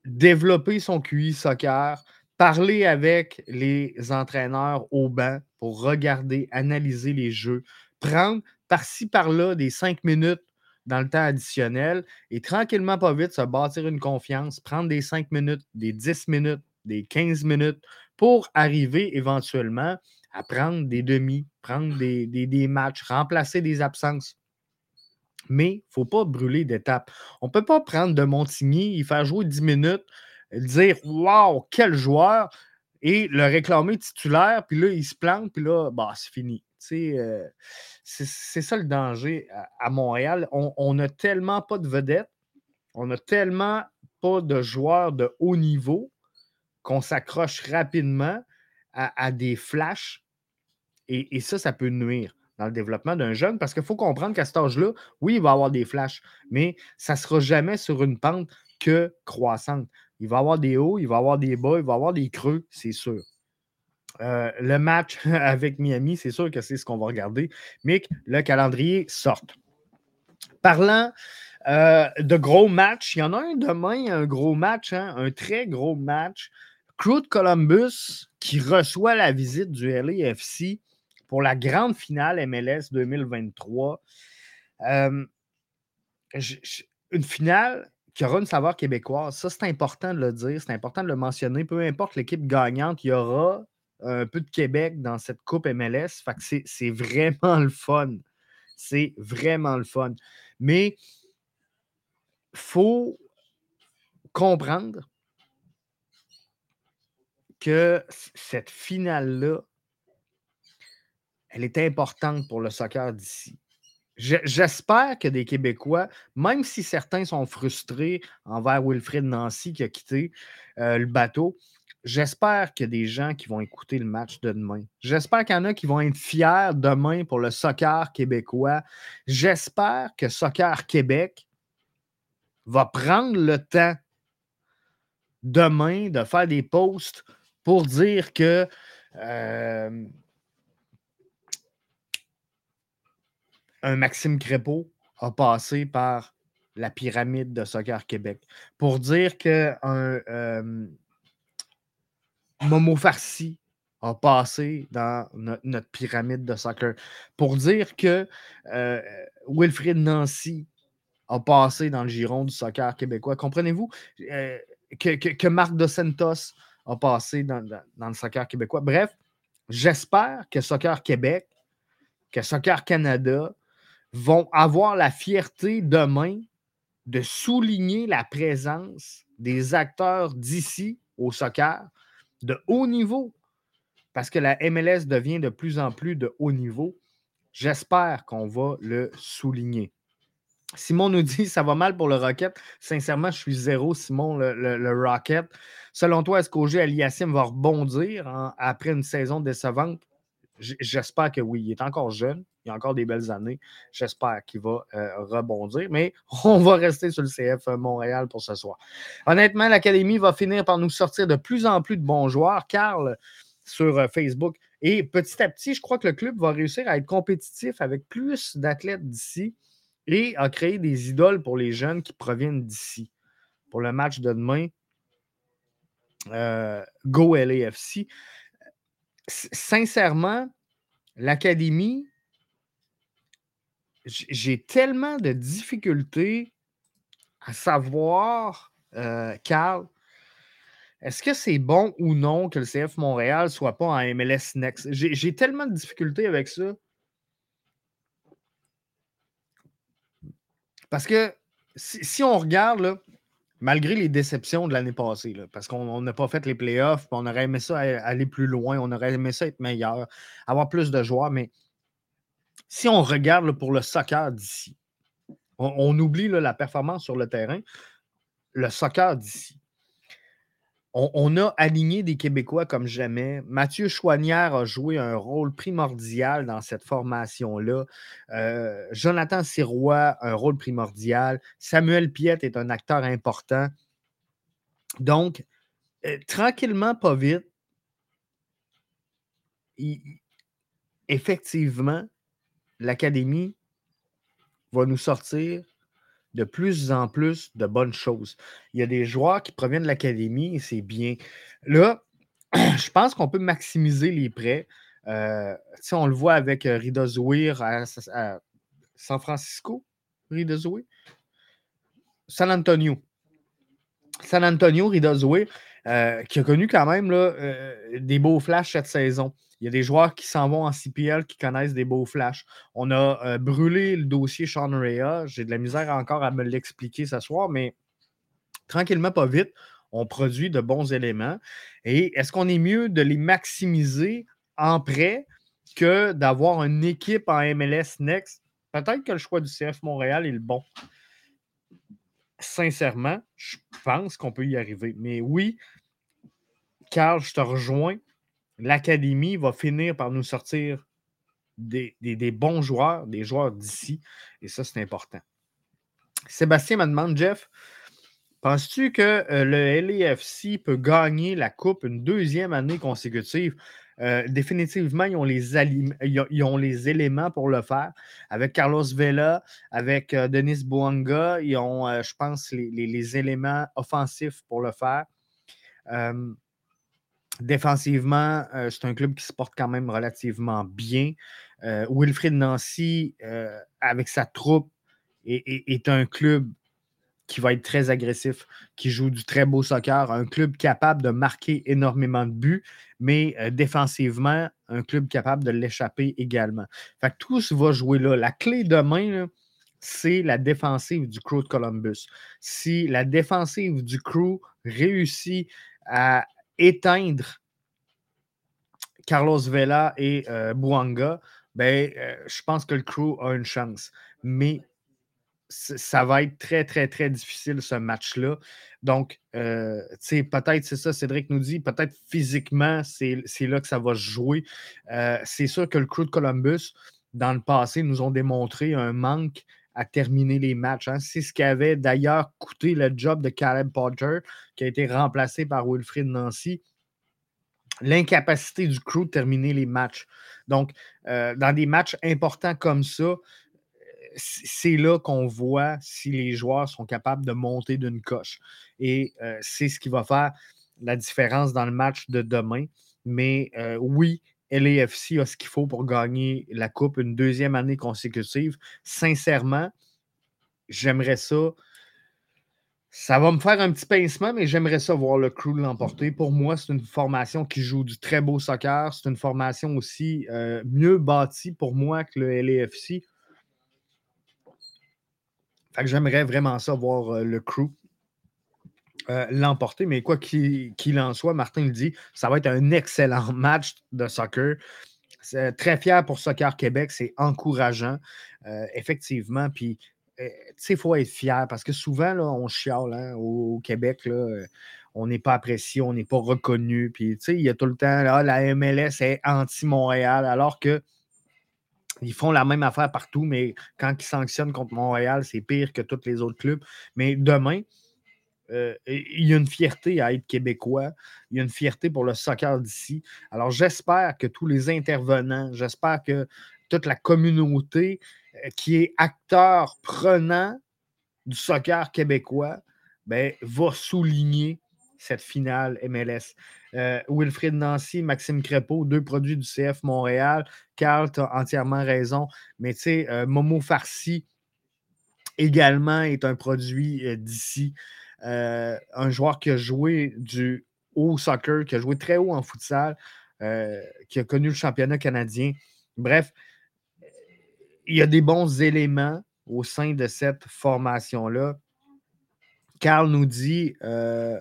développer son QI soccer, parler avec les entraîneurs au banc pour regarder, analyser les jeux, prendre par-ci, par-là, des cinq minutes dans le temps additionnel et tranquillement, pas vite, se bâtir une confiance, prendre des cinq minutes, des 10 minutes, des 15 minutes pour arriver éventuellement à prendre des demi, prendre des, des matchs, remplacer des absences. Mais il ne faut pas brûler d'étapes. On ne peut pas prendre de Montigny, y faire jouer 10 minutes, dire Waouh, quel joueur! et le réclamer titulaire, puis là, il se plante, puis là, bah, c'est fini. Euh, c'est ça le danger à, Montréal. On n'a tellement pas de vedettes, on n'a tellement pas de joueurs de haut niveau qu'on s'accroche rapidement à, des flashs. Et, et, ça, ça peut nuire dans le développement d'un jeune parce qu'il faut comprendre qu'à cet âge-là, oui, il va avoir des flashs, mais ça ne sera jamais sur une pente que croissante. Il va avoir des hauts, il va avoir des bas, il va avoir des creux, c'est sûr. Euh, le match avec Miami, c'est sûr que c'est ce qu'on va regarder. Mick, le calendrier sort. Parlant euh, de gros matchs, il y en a un demain, un gros match, hein, un très gros match. Crew Columbus qui reçoit la visite du LAFC pour la grande finale MLS 2023. Euh, une finale qui aura une saveur québécoise. Ça, c'est important de le dire, c'est important de le mentionner. Peu importe l'équipe gagnante, il y aura un peu de Québec dans cette Coupe MLS. C'est vraiment le fun. C'est vraiment le fun. Mais il faut comprendre que cette finale-là, elle est importante pour le soccer d'ici. J'espère que des Québécois, même si certains sont frustrés envers Wilfred Nancy qui a quitté euh, le bateau, j'espère qu'il des gens qui vont écouter le match de demain. J'espère qu'il y en a qui vont être fiers demain pour le soccer québécois. J'espère que Soccer Québec va prendre le temps demain de faire des posts pour dire que euh, un Maxime Crépeau a passé par la pyramide de Soccer Québec. Pour dire qu'un euh, Momo Farsi a passé dans notre pyramide de soccer. Pour dire que euh, Wilfrid Nancy a passé dans le giron du soccer québécois. Comprenez-vous euh, que, Marc Dos Santos a passé dans, dans le soccer québécois? Bref, j'espère que Soccer Québec, que Soccer Canada, vont avoir la fierté demain de souligner la présence des acteurs d'ici au soccer de haut niveau, parce que la MLS devient de plus en plus de haut niveau. J'espère qu'on va le souligner. Simon nous dit ça va mal pour le Rocket. Sincèrement, je suis zéro, Simon, le, Rocket. Selon toi, est-ce qu'OG Aliassim va rebondir après une saison décevante? J'espère que oui. Il est encore jeune. Il a encore des belles années. J'espère qu'il va euh, rebondir. Mais on va rester sur le CF Montréal pour ce soir. Honnêtement, l'Académie va finir par nous sortir de plus en plus de bons joueurs. Carl sur euh, Facebook. Et petit à petit, je crois que le club va réussir à être compétitif avec plus d'athlètes d'ici et à créer des idoles pour les jeunes qui proviennent d'ici. Pour le match de demain, euh, Go LAFC sincèrement, l'académie, j'ai tellement de difficultés à savoir, euh, Carl, est-ce que c'est bon ou non que le CF Montréal soit pas en MLS Next? J'ai tellement de difficultés avec ça. Parce que si, on regarde, malgré les déceptions de l'année passée, parce qu'on n'a pas fait les playoffs, on aurait aimé ça aller plus loin, on aurait aimé ça être meilleur, avoir plus de joueurs, mais si on regarde pour le soccer d'ici, on, oublie la performance sur le terrain, le soccer d'ici on, a aligné des Québécois comme jamais. Mathieu Chouanière a joué un rôle primordial dans cette formation-là. Euh, Jonathan Sirois, un rôle primordial. Samuel Piette est un acteur important. Donc, euh, tranquillement, pas vite, effectivement, l'Académie va nous sortir de plus en plus de bonnes choses. Il y a des joueurs qui proviennent de l'académie et c'est bien. Là, je pense qu'on peut maximiser les prêts. Euh, on le voit avec euh, Rida Zouir San Francisco, Rida San Antonio. San Antonio, Rida euh, qui a connu quand même des beaux flashs cette saison. Il y a des joueurs qui s'en vont en CPL qui connaissent des beaux flashs. On a euh, brûlé le dossier Sean Rea. J'ai de la misère encore à me l'expliquer ce soir, mais tranquillement, pas vite, on produit de bons éléments. Et est-ce qu'on est mieux de les maximiser en prêt que d'avoir une équipe en MLS Next? Peut-être que le choix du CF Montréal est le bon. Sincèrement, je pense qu'on peut y arriver. Mais oui, Carl, je te rejoins. L'Académie va finir par nous sortir des, bons joueurs, des joueurs d'ici. Et ça, c'est important. Sébastien me demande, Jeff, penses-tu que euh, le LAFC peut gagner la Coupe une deuxième année consécutive? Euh, définitivement, ils ont, les ils ont, les éléments pour le faire. Avec Carlos Vela, avec euh, Denis Bouanga, ils ont, je pense, les, éléments offensifs pour le faire. Défensivement, euh, c'est un club qui se porte quand même relativement bien. Euh, Wilfried Nancy, euh, avec sa troupe, est, un club qui va être très agressif, qui joue du très beau soccer, un club capable de marquer énormément de buts, mais défensivement, un club capable de l'échapper également. Fait que tout se va jouer là. La clé demain, c'est la défensive du crew de Columbus. Si la défensive du crew réussit à éteindre Carlos Vela et euh, Bouanga, ben, euh, je pense que le crew a une chance. Mais ça va être très, très, très difficile ce match-là. Donc, euh, peut-être, c'est ça, Cédric nous dit, peut-être physiquement, c'est là que ça va se jouer. c'est sûr que le crew de Columbus, dans le passé, nous ont démontré un manque à terminer les matchs. Hein. C'est ce qui avait d'ailleurs coûté le job de Caleb Potter, qui a été remplacé par Wilfried Nancy. L'incapacité du crew de terminer les matchs. Donc, euh, dans des matchs importants comme ça, c'est là qu'on voit si les joueurs sont capables de monter d'une coche. Et euh, c'est ce qui va faire la différence dans le match de demain. Mais euh, oui, LAFC a ce qu'il faut pour gagner la Coupe une deuxième année consécutive. Sincèrement, j'aimerais ça. Ça va me faire un petit pincement, mais j'aimerais ça voir le crew l'emporter. Pour moi, c'est une formation qui joue du très beau soccer. C'est une formation aussi euh, mieux bâtie pour moi que le LAFC. J'aimerais vraiment ça voir euh, le crew euh, l'emporter. Mais quoi qu'il en soit, Martin le dit, ça va être un excellent match de soccer. Très fier pour Soccer Québec, c'est encourageant, euh, effectivement. Puis, euh, tu sais, il faut être fier parce que souvent, là, on chiale hein, au, Québec, là, on n'est pas apprécié, on n'est pas reconnu. Puis, tu sais, il y a tout le temps, là, la MLS est anti-Montréal, alors que ils font la même affaire partout, mais quand ils sanctionnent contre Montréal, c'est pire que tous les autres clubs. Mais demain, euh, il y a une fierté à être québécois. Il y a une fierté pour le soccer d'ici. Alors, j'espère que tous les intervenants, j'espère que toute la communauté euh, qui est acteur prenant du soccer québécois ben, va souligner cette finale MLS. Euh, Wilfried Nancy, Maxime Crépeau, deux produits du CF Montréal. Carl, tu as entièrement raison. Mais tu sais, Momo Farsi également est un produit d'ici. Euh, un joueur qui a joué du haut soccer, qui a joué très haut en futsal, euh, qui a connu le championnat canadien. Bref, il y a des bons éléments au sein de cette formation-là. Carl nous dit euh,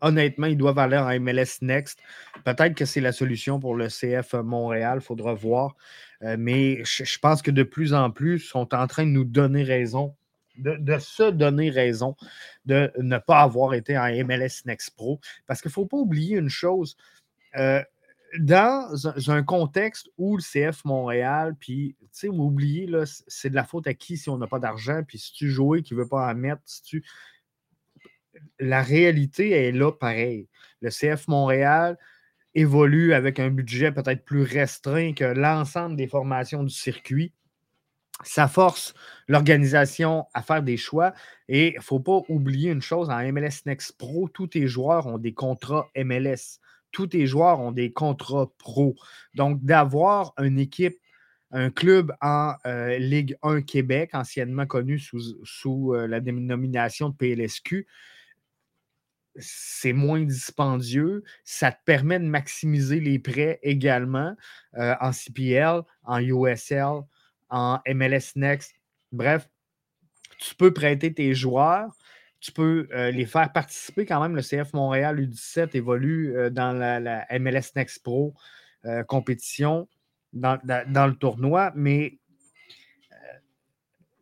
honnêtement, ils doivent aller en MLS Next. Peut-être que c'est la solution pour le CF Montréal, il faudra voir. mais je, pense que de plus en plus, sont en train de nous donner raison de, se donner raison de ne pas avoir été en MLS Next Pro. Parce qu'il ne faut pas oublier une chose. Euh, dans un, contexte où le CF Montréal, puis, tu sais, oublier, c'est de la faute à qui si on n'a pas d'argent, puis si tu joues qui ne veut pas en mettre, si tu. La réalité est là pareil. Le CF Montréal évolue avec un budget peut-être plus restreint que l'ensemble des formations du circuit ça force l'organisation à faire des choix. Et il ne faut pas oublier une chose, en MLS Next Pro, tous tes joueurs ont des contrats MLS. Tous tes joueurs ont des contrats pro. Donc, d'avoir une équipe un club en euh, Ligue 1 Québec, anciennement connu sous, euh, la dénomination de PLSQ, c'est moins dispendieux. Ça te permet de maximiser les prêts également euh, en CPL, en USL, en MLS Next. Bref, tu peux prêter tes joueurs. Tu peux les faire participer quand même. Le CF Montréal U17 évolue dans la, MLS Next Pro compétition dans, le tournoi, mais euh,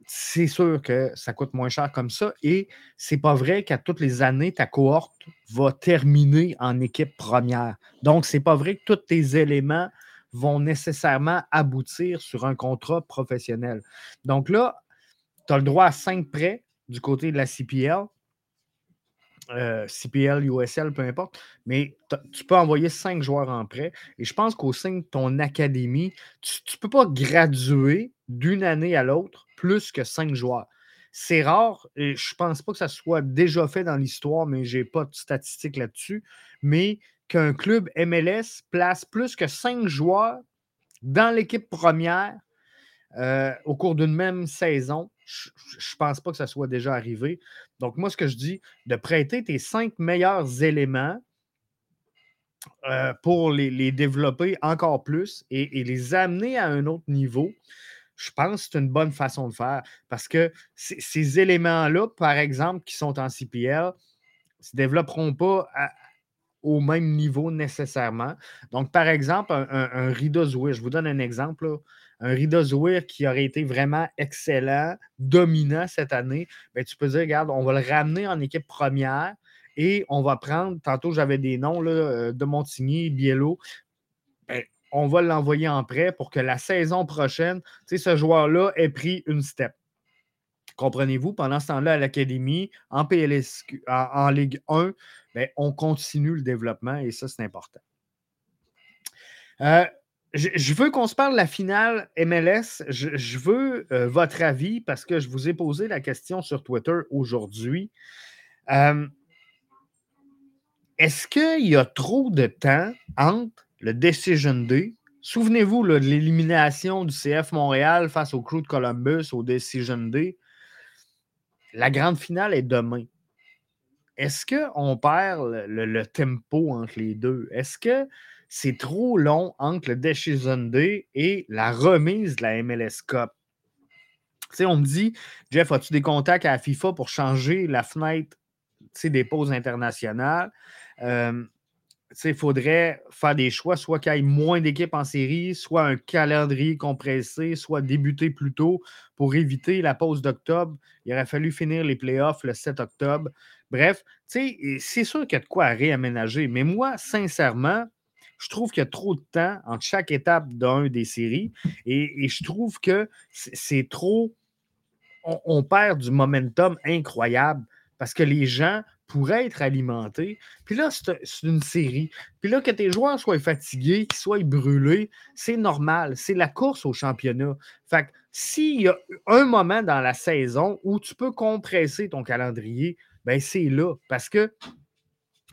c'est sûr que ça coûte moins cher comme ça. Et c'est pas vrai qu'à toutes les années, ta cohorte va terminer en équipe première. Donc, c'est pas vrai que tous tes éléments vont nécessairement aboutir sur un contrat professionnel. Donc là, tu as le droit à cinq prêts du côté de la CPL. Euh, CPL, USL, peu importe, mais tu peux envoyer cinq joueurs en prêt. Et je pense qu'au sein de ton académie, tu ne peux pas graduer d'une année à l'autre plus que cinq joueurs. C'est rare, et je ne pense pas que ça soit déjà fait dans l'histoire, mais je n'ai pas de statistiques là-dessus, mais qu'un club MLS place plus que cinq joueurs dans l'équipe première euh, au cours d'une même saison, je ne pense pas que ça soit déjà arrivé. Donc, moi, ce que je dis, de prêter tes cinq meilleurs éléments euh, pour les, développer encore plus et, les amener à un autre niveau, je pense que c'est une bonne façon de faire. Parce que ces éléments-là, par exemple, qui sont en CPL, ne se développeront pas au même niveau nécessairement. Donc, par exemple, un, un, je vous donne un exemple. Un Rida Zouir qui aurait été vraiment excellent, dominant cette année, bien, tu peux dire, regarde, on va le ramener en équipe première et on va prendre, tantôt j'avais des noms euh, de Montigny, Biello, ben, on va l'envoyer en prêt pour que la saison prochaine, ce joueur-là ait pris une step. Comprenez-vous, pendant ce temps-là, à l'Académie, en PLSQ, en, Ligue 1, ben, on continue le développement et ça, c'est important. Euh, je, veux qu'on se parle de la finale MLS. Je, veux euh, votre avis parce que je vous ai posé la question sur Twitter aujourd'hui. Euh, est-ce qu'il y a trop de temps entre le Decision Day? Souvenez-vous de l'élimination du CF Montréal face au Crew de Columbus au Decision Day. La grande finale est demain. Est-ce qu'on perd le, tempo entre les deux? Est-ce que c'est trop long entre le Decision Day et la remise de la MLS Cup? sais, on me dit, Jeff, as-tu des contacts à la FIFA pour changer la fenêtre des pauses internationales? Euh, il faudrait faire des choix, soit qu'il y ait moins d'équipes en série, soit un calendrier compressé, soit débuter plus tôt pour éviter la pause d'octobre. Il aurait fallu finir les playoffs le 7 octobre. Bref, c'est sûr qu'il y a de quoi réaménager. Mais moi, sincèrement, je trouve qu'il y a trop de temps entre chaque étape d'un des séries et, je trouve que c'est trop. on, perd du momentum incroyable parce que les gens pourrait être alimenté. Puis là, c'est une série. Puis là, que tes joueurs soient fatigués, qu'ils soient brûlés, c'est normal. C'est la course au championnat. Fait que s'il y a un moment dans la saison où tu peux compresser ton calendrier, ben c'est là. Parce que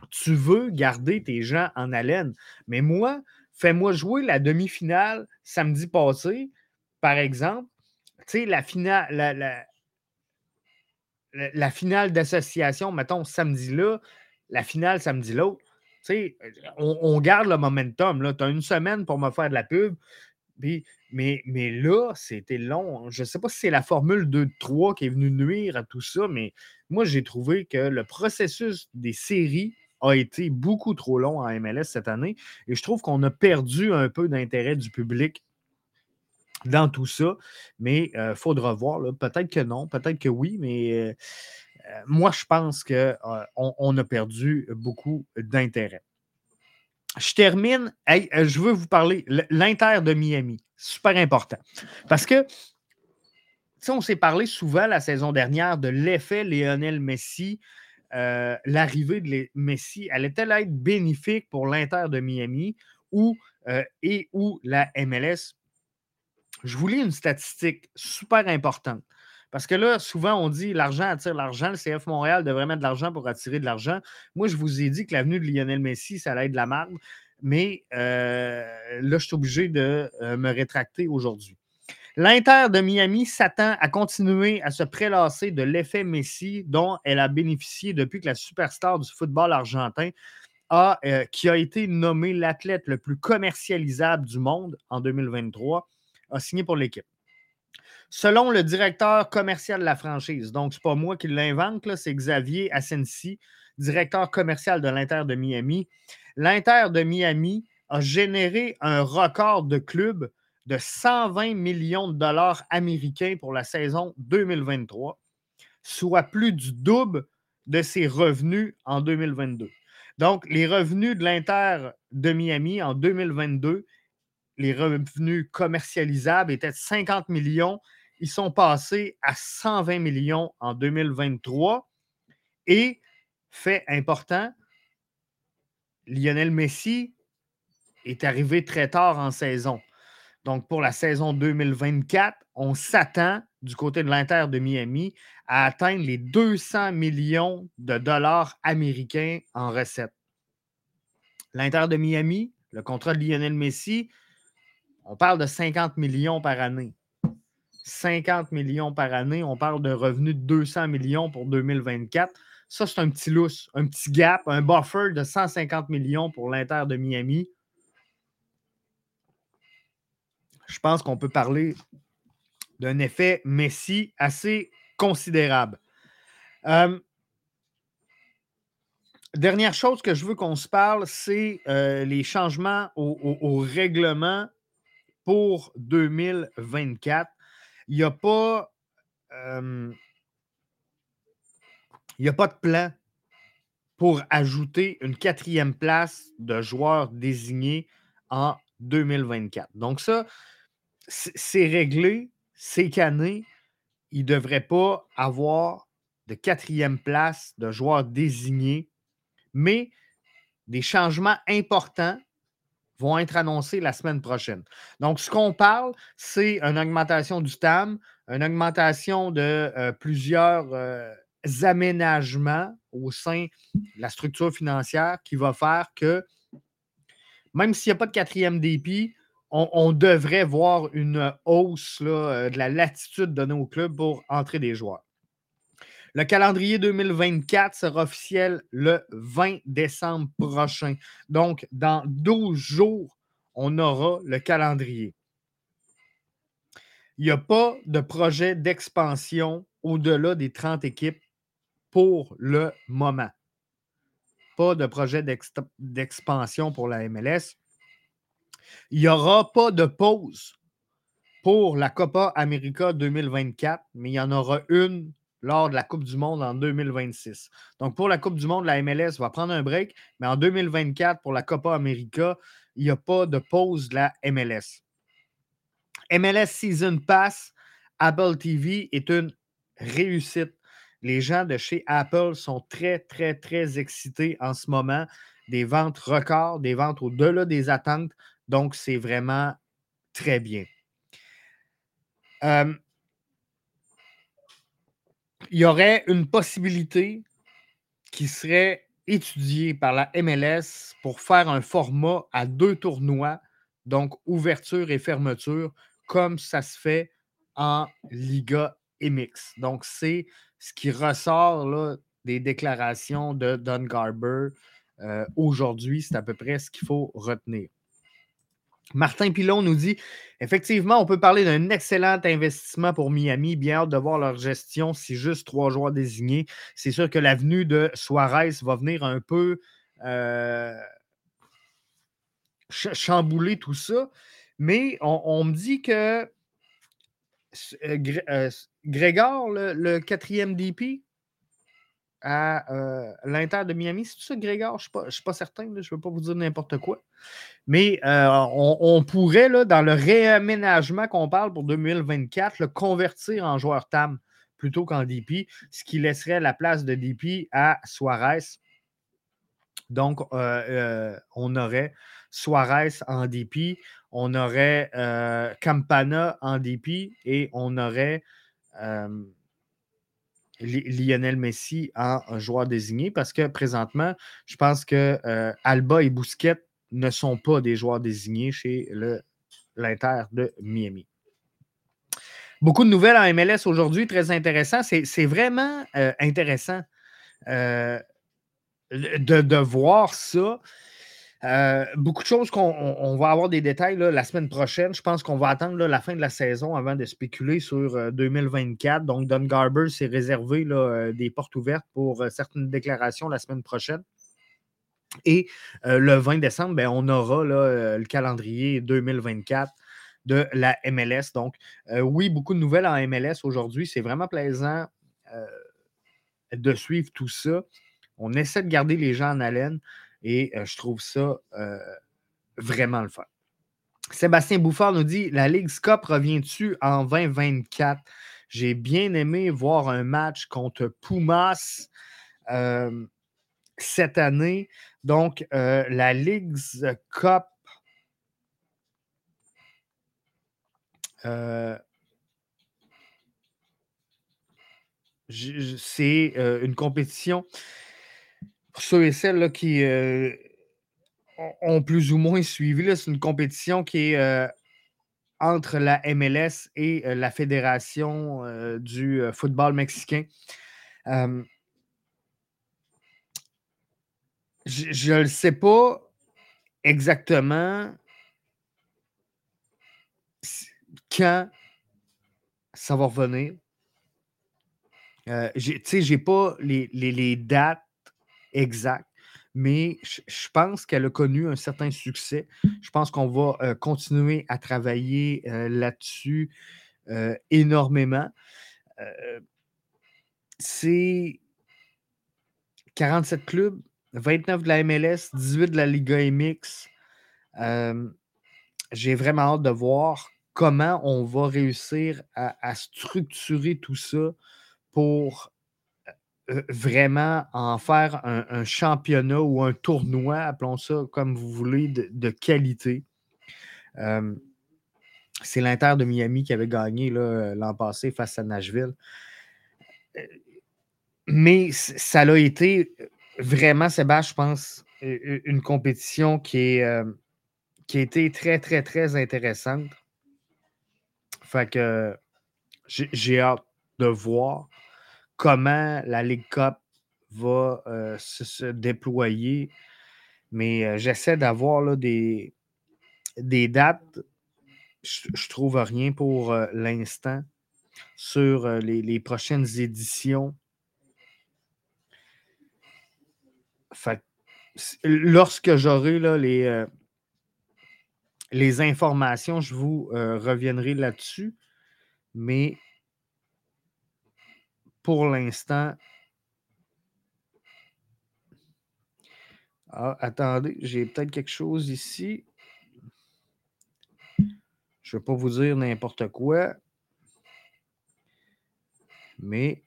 tu veux garder tes gens en haleine. Mais moi, fais-moi jouer la demi-finale samedi passé, par exemple. Tu sais, la finale, finale d'association, mettons, samedi-là, la finale samedi l'autre, tu on, on, garde le momentum. Tu as une semaine pour me faire de la pub. mais, mais là, c'était long. Hein. Je ne sais pas si c'est la formule 2-3 qui est venue nuire à tout ça, mais moi, j'ai trouvé que le processus des séries a été beaucoup trop long en MLS cette année. Et je trouve qu'on a perdu un peu d'intérêt du public dans tout ça. Mais il euh, faudra voir. Peut-être que non, peut-être que oui, mais euh, euh, moi, je pense qu'on on a perdu beaucoup d'intérêt. Je termine. je veux vous parler l'Inter de Miami. Super important. Parce que, on s'est parlé souvent la saison dernière de l'effet Lionel Messi. L'arrivée de Messi, allait-elle être bénéfique pour l'Inter de Miami et ou la MLS? Je voulais une statistique super importante. Parce que là, souvent, on dit l'argent attire l'argent. Le CF Montréal devrait mettre de l'argent pour attirer de l'argent. Moi, je vous ai dit que l'avenue de Lionel Messi, ça allait être de la merde. Mais euh, là, je suis obligé de euh, me rétracter aujourd'hui. L'Inter de Miami s'attend à continuer à se prélasser de l'effet Messi dont elle a bénéficié depuis que la superstar du football argentin a, euh, qui a été nommé l'athlète le plus commercialisable du monde en 2023, a signé pour l'équipe. Selon le directeur commercial de la franchise, donc c'est pas moi qui l'invente, c'est Xavier Asensi, directeur commercial de l'Inter de Miami. L'Inter de Miami a généré un record de club de 120 millions de dollars américains pour la saison 2023, soit plus du double de ses revenus en 2022. Donc, les revenus de l'Inter de Miami en 2022, les revenus commercialisables étaient de 50 millions. Ils sont passés à 120 millions en 2023. Et, fait important, Lionel Messi est arrivé très tard en saison. Donc, pour la saison 2024, on s'attend du côté de l'Inter de Miami à atteindre les 200 millions de dollars américains en recettes. L'Inter de Miami, le contrat de Lionel Messi, on parle de 50 millions par année. 50 millions par année, on parle de revenus de 200 millions pour 2024. Ça, c'est un petit lousse, un petit gap, un buffer de 150 millions pour l'Inter de Miami je pense qu'on peut parler d'un effet Messi assez considérable. Euh, dernière chose que je veux qu'on se parle, c'est euh, les changements au, règlement pour 2024. Il n'y a pas. Euh, a pas de plan pour ajouter une quatrième place de joueurs désignés en 2024. Donc, ça, c'est réglé, c'est cané. Il ne devrait pas avoir de quatrième place de joueurs désignés, mais des changements importants vont être annoncés la semaine prochaine. Donc, ce qu'on parle, c'est une augmentation du TAM, une augmentation de euh, plusieurs euh, aménagements au sein de la structure financière qui va faire que, même s'il n'y a pas de quatrième dépit, on, devrait voir une hausse euh, de la latitude donnée au club pour entrer des joueurs. Le calendrier 2024 sera officiel le 20 décembre prochain. Donc, dans 12 jours, on aura le calendrier. Il n'y a pas de projet d'expansion au-delà des 30 équipes pour le moment. Pas de projet d'expansion pour la MLS. Il n'y aura pas de pause pour la Copa América 2024, mais il y en aura une lors de la Coupe du Monde en 2026. Donc, pour la Coupe du Monde, la MLS va prendre un break, mais en 2024, pour la Copa América, il n'y a pas de pause de la MLS. MLS Season Pass, Apple TV est une réussite. Les gens de chez Apple sont très, très, très excités en ce moment. Des ventes records, des ventes au-delà des attentes. Donc, c'est vraiment très bien. Il y aurait une possibilité qui serait étudiée par la MLS pour faire un format à deux tournois, donc ouverture et fermeture, comme ça se fait en Liga MX. Donc, c'est ce qui ressort des déclarations de Don Garber euh, aujourd'hui. C'est à peu près ce qu'il faut retenir. Martin Pilon nous dit effectivement, on peut parler d'un excellent investissement pour Miami. Bien hâte de voir leur gestion si juste trois joueurs désignés. C'est sûr que l'avenue de Suarez va venir un peu euh, chambouler tout ça. Mais on, me dit que euh, euh, Grégor, le quatrième DP, à euh, l'Inter de Miami. C'est ça, Grégor? Je ne suis, pas certain. je ne veux pas vous dire n'importe quoi. Mais euh, on, pourrait, là, dans le réaménagement qu'on parle pour 2024, le convertir en joueur TAM plutôt qu'en DP, ce qui laisserait la place de DP à Suarez. Donc, euh, on aurait Suarez en DP, on aurait Campana en DP et on aurait Lionel Messi en joueur désigné parce que présentement, je pense que euh, Alba et Bousquet ne sont pas des joueurs désignés chez l'Inter de Miami. Beaucoup de nouvelles en MLS aujourd'hui, très intéressant. C'est vraiment euh, intéressant euh, de, voir ça. Euh, beaucoup de choses qu'on va avoir des détails la semaine prochaine. Je pense qu'on va attendre la fin de la saison avant de spéculer sur 2024. Donc, Don Garber s'est réservé des portes ouvertes pour certaines déclarations la semaine prochaine. Et le 20 décembre, ben, on aura le calendrier 2024 de la MLS. Donc, oui, beaucoup de nouvelles en MLS aujourd'hui. C'est vraiment plaisant de suivre tout ça. On essaie de garder les gens en haleine. Et euh, je trouve ça euh, vraiment le fun. Sébastien Bouffard nous dit La Ligue Cup revient-tu en 2024 J'ai bien aimé voir un match contre Pumas euh, cette année. Donc, la Ligue Cup. c'est une compétition pour ceux et celles qui euh, ont plus ou moins suivi, c'est une compétition qui est euh, entre la MLS et euh, la Fédération du football mexicain. je ne sais pas exactement quand ça va revenir. tu sais, je n'ai pas les, les, dates exact. Mais je pense qu'elle a connu un certain succès. Je pense qu'on va euh, continuer à travailler euh, là-dessus euh, énormément. C'est 47 clubs, 29 de la MLS, 18 de la Liga MX. J'ai vraiment hâte de voir comment on va réussir à structurer tout ça pour vraiment en faire un, championnat ou un tournoi, appelons ça comme vous voulez, de, qualité. c'est l'Inter de Miami qui avait gagné l'an passé face à Nashville. Euh, mais ça a été vraiment, Sébastien, je pense, une compétition qui, est, qui a été très, très, très intéressante. Fait que j'ai hâte de voir comment la Ligue Cup va euh, se, déployer. Mais euh, j'essaie d'avoir des, dates. Je, ne trouve rien pour euh, l'instant sur les, prochaines éditions. lorsque j'aurai les, les informations, je vous reviendrai là-dessus. Mais pour l'instant. Ah, attendez, j'ai peut-être quelque chose ici. Je ne vais pas vous dire n'importe quoi. Mais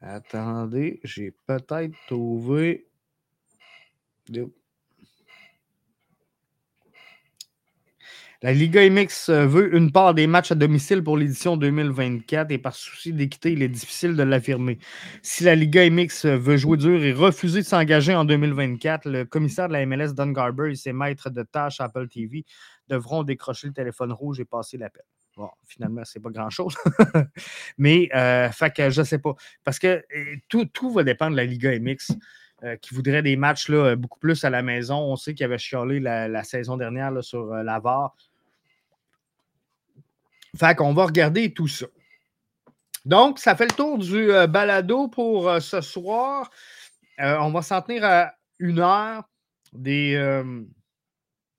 attendez, j'ai peut-être trouvé. La Liga MX euh, veut une part des matchs à domicile pour l'édition 2024 et par souci d'équité, il est difficile de l'affirmer. Si la Liga MX euh, veut jouer dur et refuser de s'engager en 2024, le commissaire de la MLS, Don Garber, et ses maîtres de tâches Apple TV devront décrocher le téléphone rouge et passer l'appel. Bon, finalement, c'est pas grand-chose. Mais, euh, fait que je sais pas. Parce que tout, tout va dépendre de la Liga MX. Qui voudrait des matchs là, beaucoup plus à la maison. On sait qu'il avait chialé la, saison dernière sur VAR. Fait qu'on va regarder tout ça. Donc, ça fait le tour du euh, balado pour euh, ce soir. Euh, on va s'en tenir à une heure des,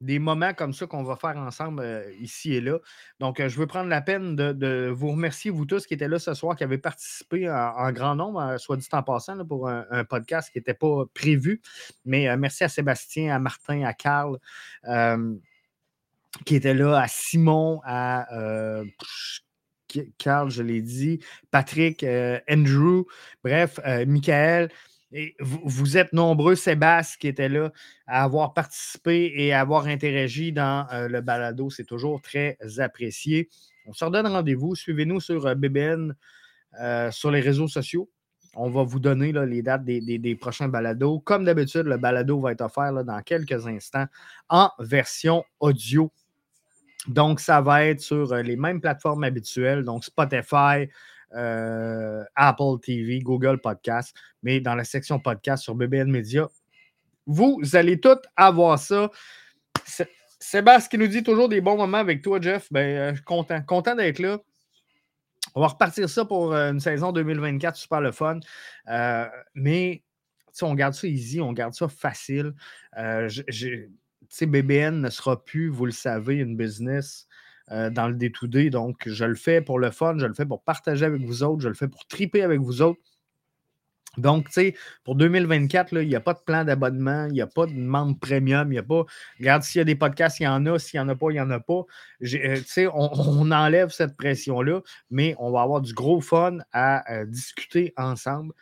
des moments comme ça qu'on va faire ensemble ici et là. Donc, je veux prendre la peine de, vous remercier, vous tous qui étaient là ce soir, qui avez participé en, grand nombre, soit dit en passant, pour un, podcast qui n'était pas prévu. Mais merci à Sébastien, à Martin, à Carl qui était là, à Simon, à euh, Carl, je l'ai dit, Patrick, euh, Andrew, bref, euh, Michael. Et vous, êtes nombreux, Sébastien, qui était là, à avoir participé et à avoir interagi dans le balado. C'est toujours très apprécié. On se redonne rendez-vous. Suivez-nous sur BBN, sur les réseaux sociaux. On va vous donner les dates des, prochains balados. Comme d'habitude, le balado va être offert dans quelques instants en version audio Donc, ça va être sur les mêmes plateformes habituelles, donc Spotify, Apple TV, Google Podcast, mais dans la section podcast sur BBN Media. Vous allez tous avoir ça. Sébastien qui nous dit toujours des bons moments avec toi, Jeff. Ben, content, content d'être là. On va repartir ça pour euh, une saison 2024, super le fun. Euh, mais on garde ça easy, on garde ça facile. Euh, BBN ne sera plus, vous le savez, une business dans le day-to-day. donc, je le fais pour le fun, je le fais pour partager avec vous autres, je le fais pour triper avec vous autres. Donc, tu sais, pour 2024, il n'y a pas de plan d'abonnement, il n'y a pas de membre premium, il n'y a pas. Regarde, s'il y a des podcasts, il y en a, s'il n'y en a pas, il n'y en a pas. Euh, tu sais, on, enlève cette pression-là, mais on va avoir du gros fun à euh, discuter ensemble.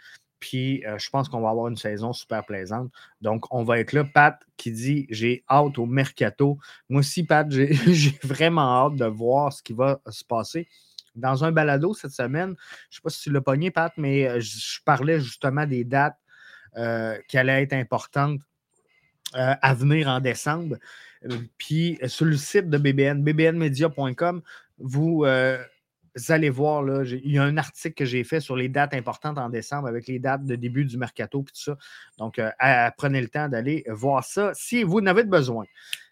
Puis, euh, je pense qu'on va avoir une saison super plaisante. Donc, on va être là. Pat qui dit J'ai hâte au mercato. Moi aussi, Pat, j'ai vraiment hâte de voir ce qui va se passer dans un balado cette semaine. Je ne sais pas si tu l'as pogné, Pat, mais euh, je, parlais justement des dates euh, qui allaient être importantes à venir en décembre. Puis sur le site de BBN, bbnmedia.com, vous, allez voir, là, il y a un article que j'ai fait sur les dates importantes en décembre avec les dates de début du mercato et tout ça. Donc, prenez le temps d'aller voir ça si vous en avez besoin.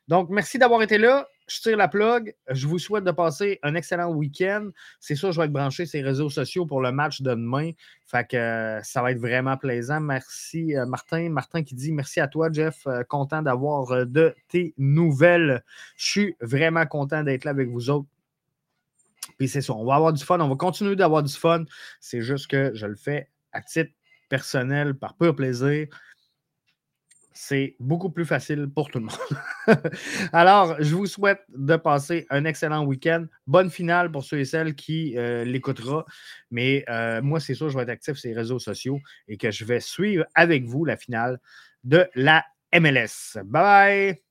Donc, merci d'avoir été là je tire la plug. Je vous souhaite de passer un excellent week-end. C'est sûr, je vais être branché sur les réseaux sociaux pour le match de demain. Fait que euh, ça va être vraiment plaisant. Merci, euh, Martin. Martin qui dit merci à toi, Jeff. Euh, content d'avoir de tes nouvelles. Je suis vraiment content d'être là avec vous autres. Puis c'est ça, on va avoir du fun, on va continuer d'avoir du fun. C'est juste que je le fais à titre personnel, par pur plaisir. C'est beaucoup plus facile pour tout le monde. Alors, je vous souhaite de passer un excellent week-end. Bonne finale pour ceux et celles qui euh, l'écoutera. Mais euh, moi, c'est sûr, je vais être actif sur les réseaux sociaux et que je vais suivre avec vous la finale de la MLS. Bye bye!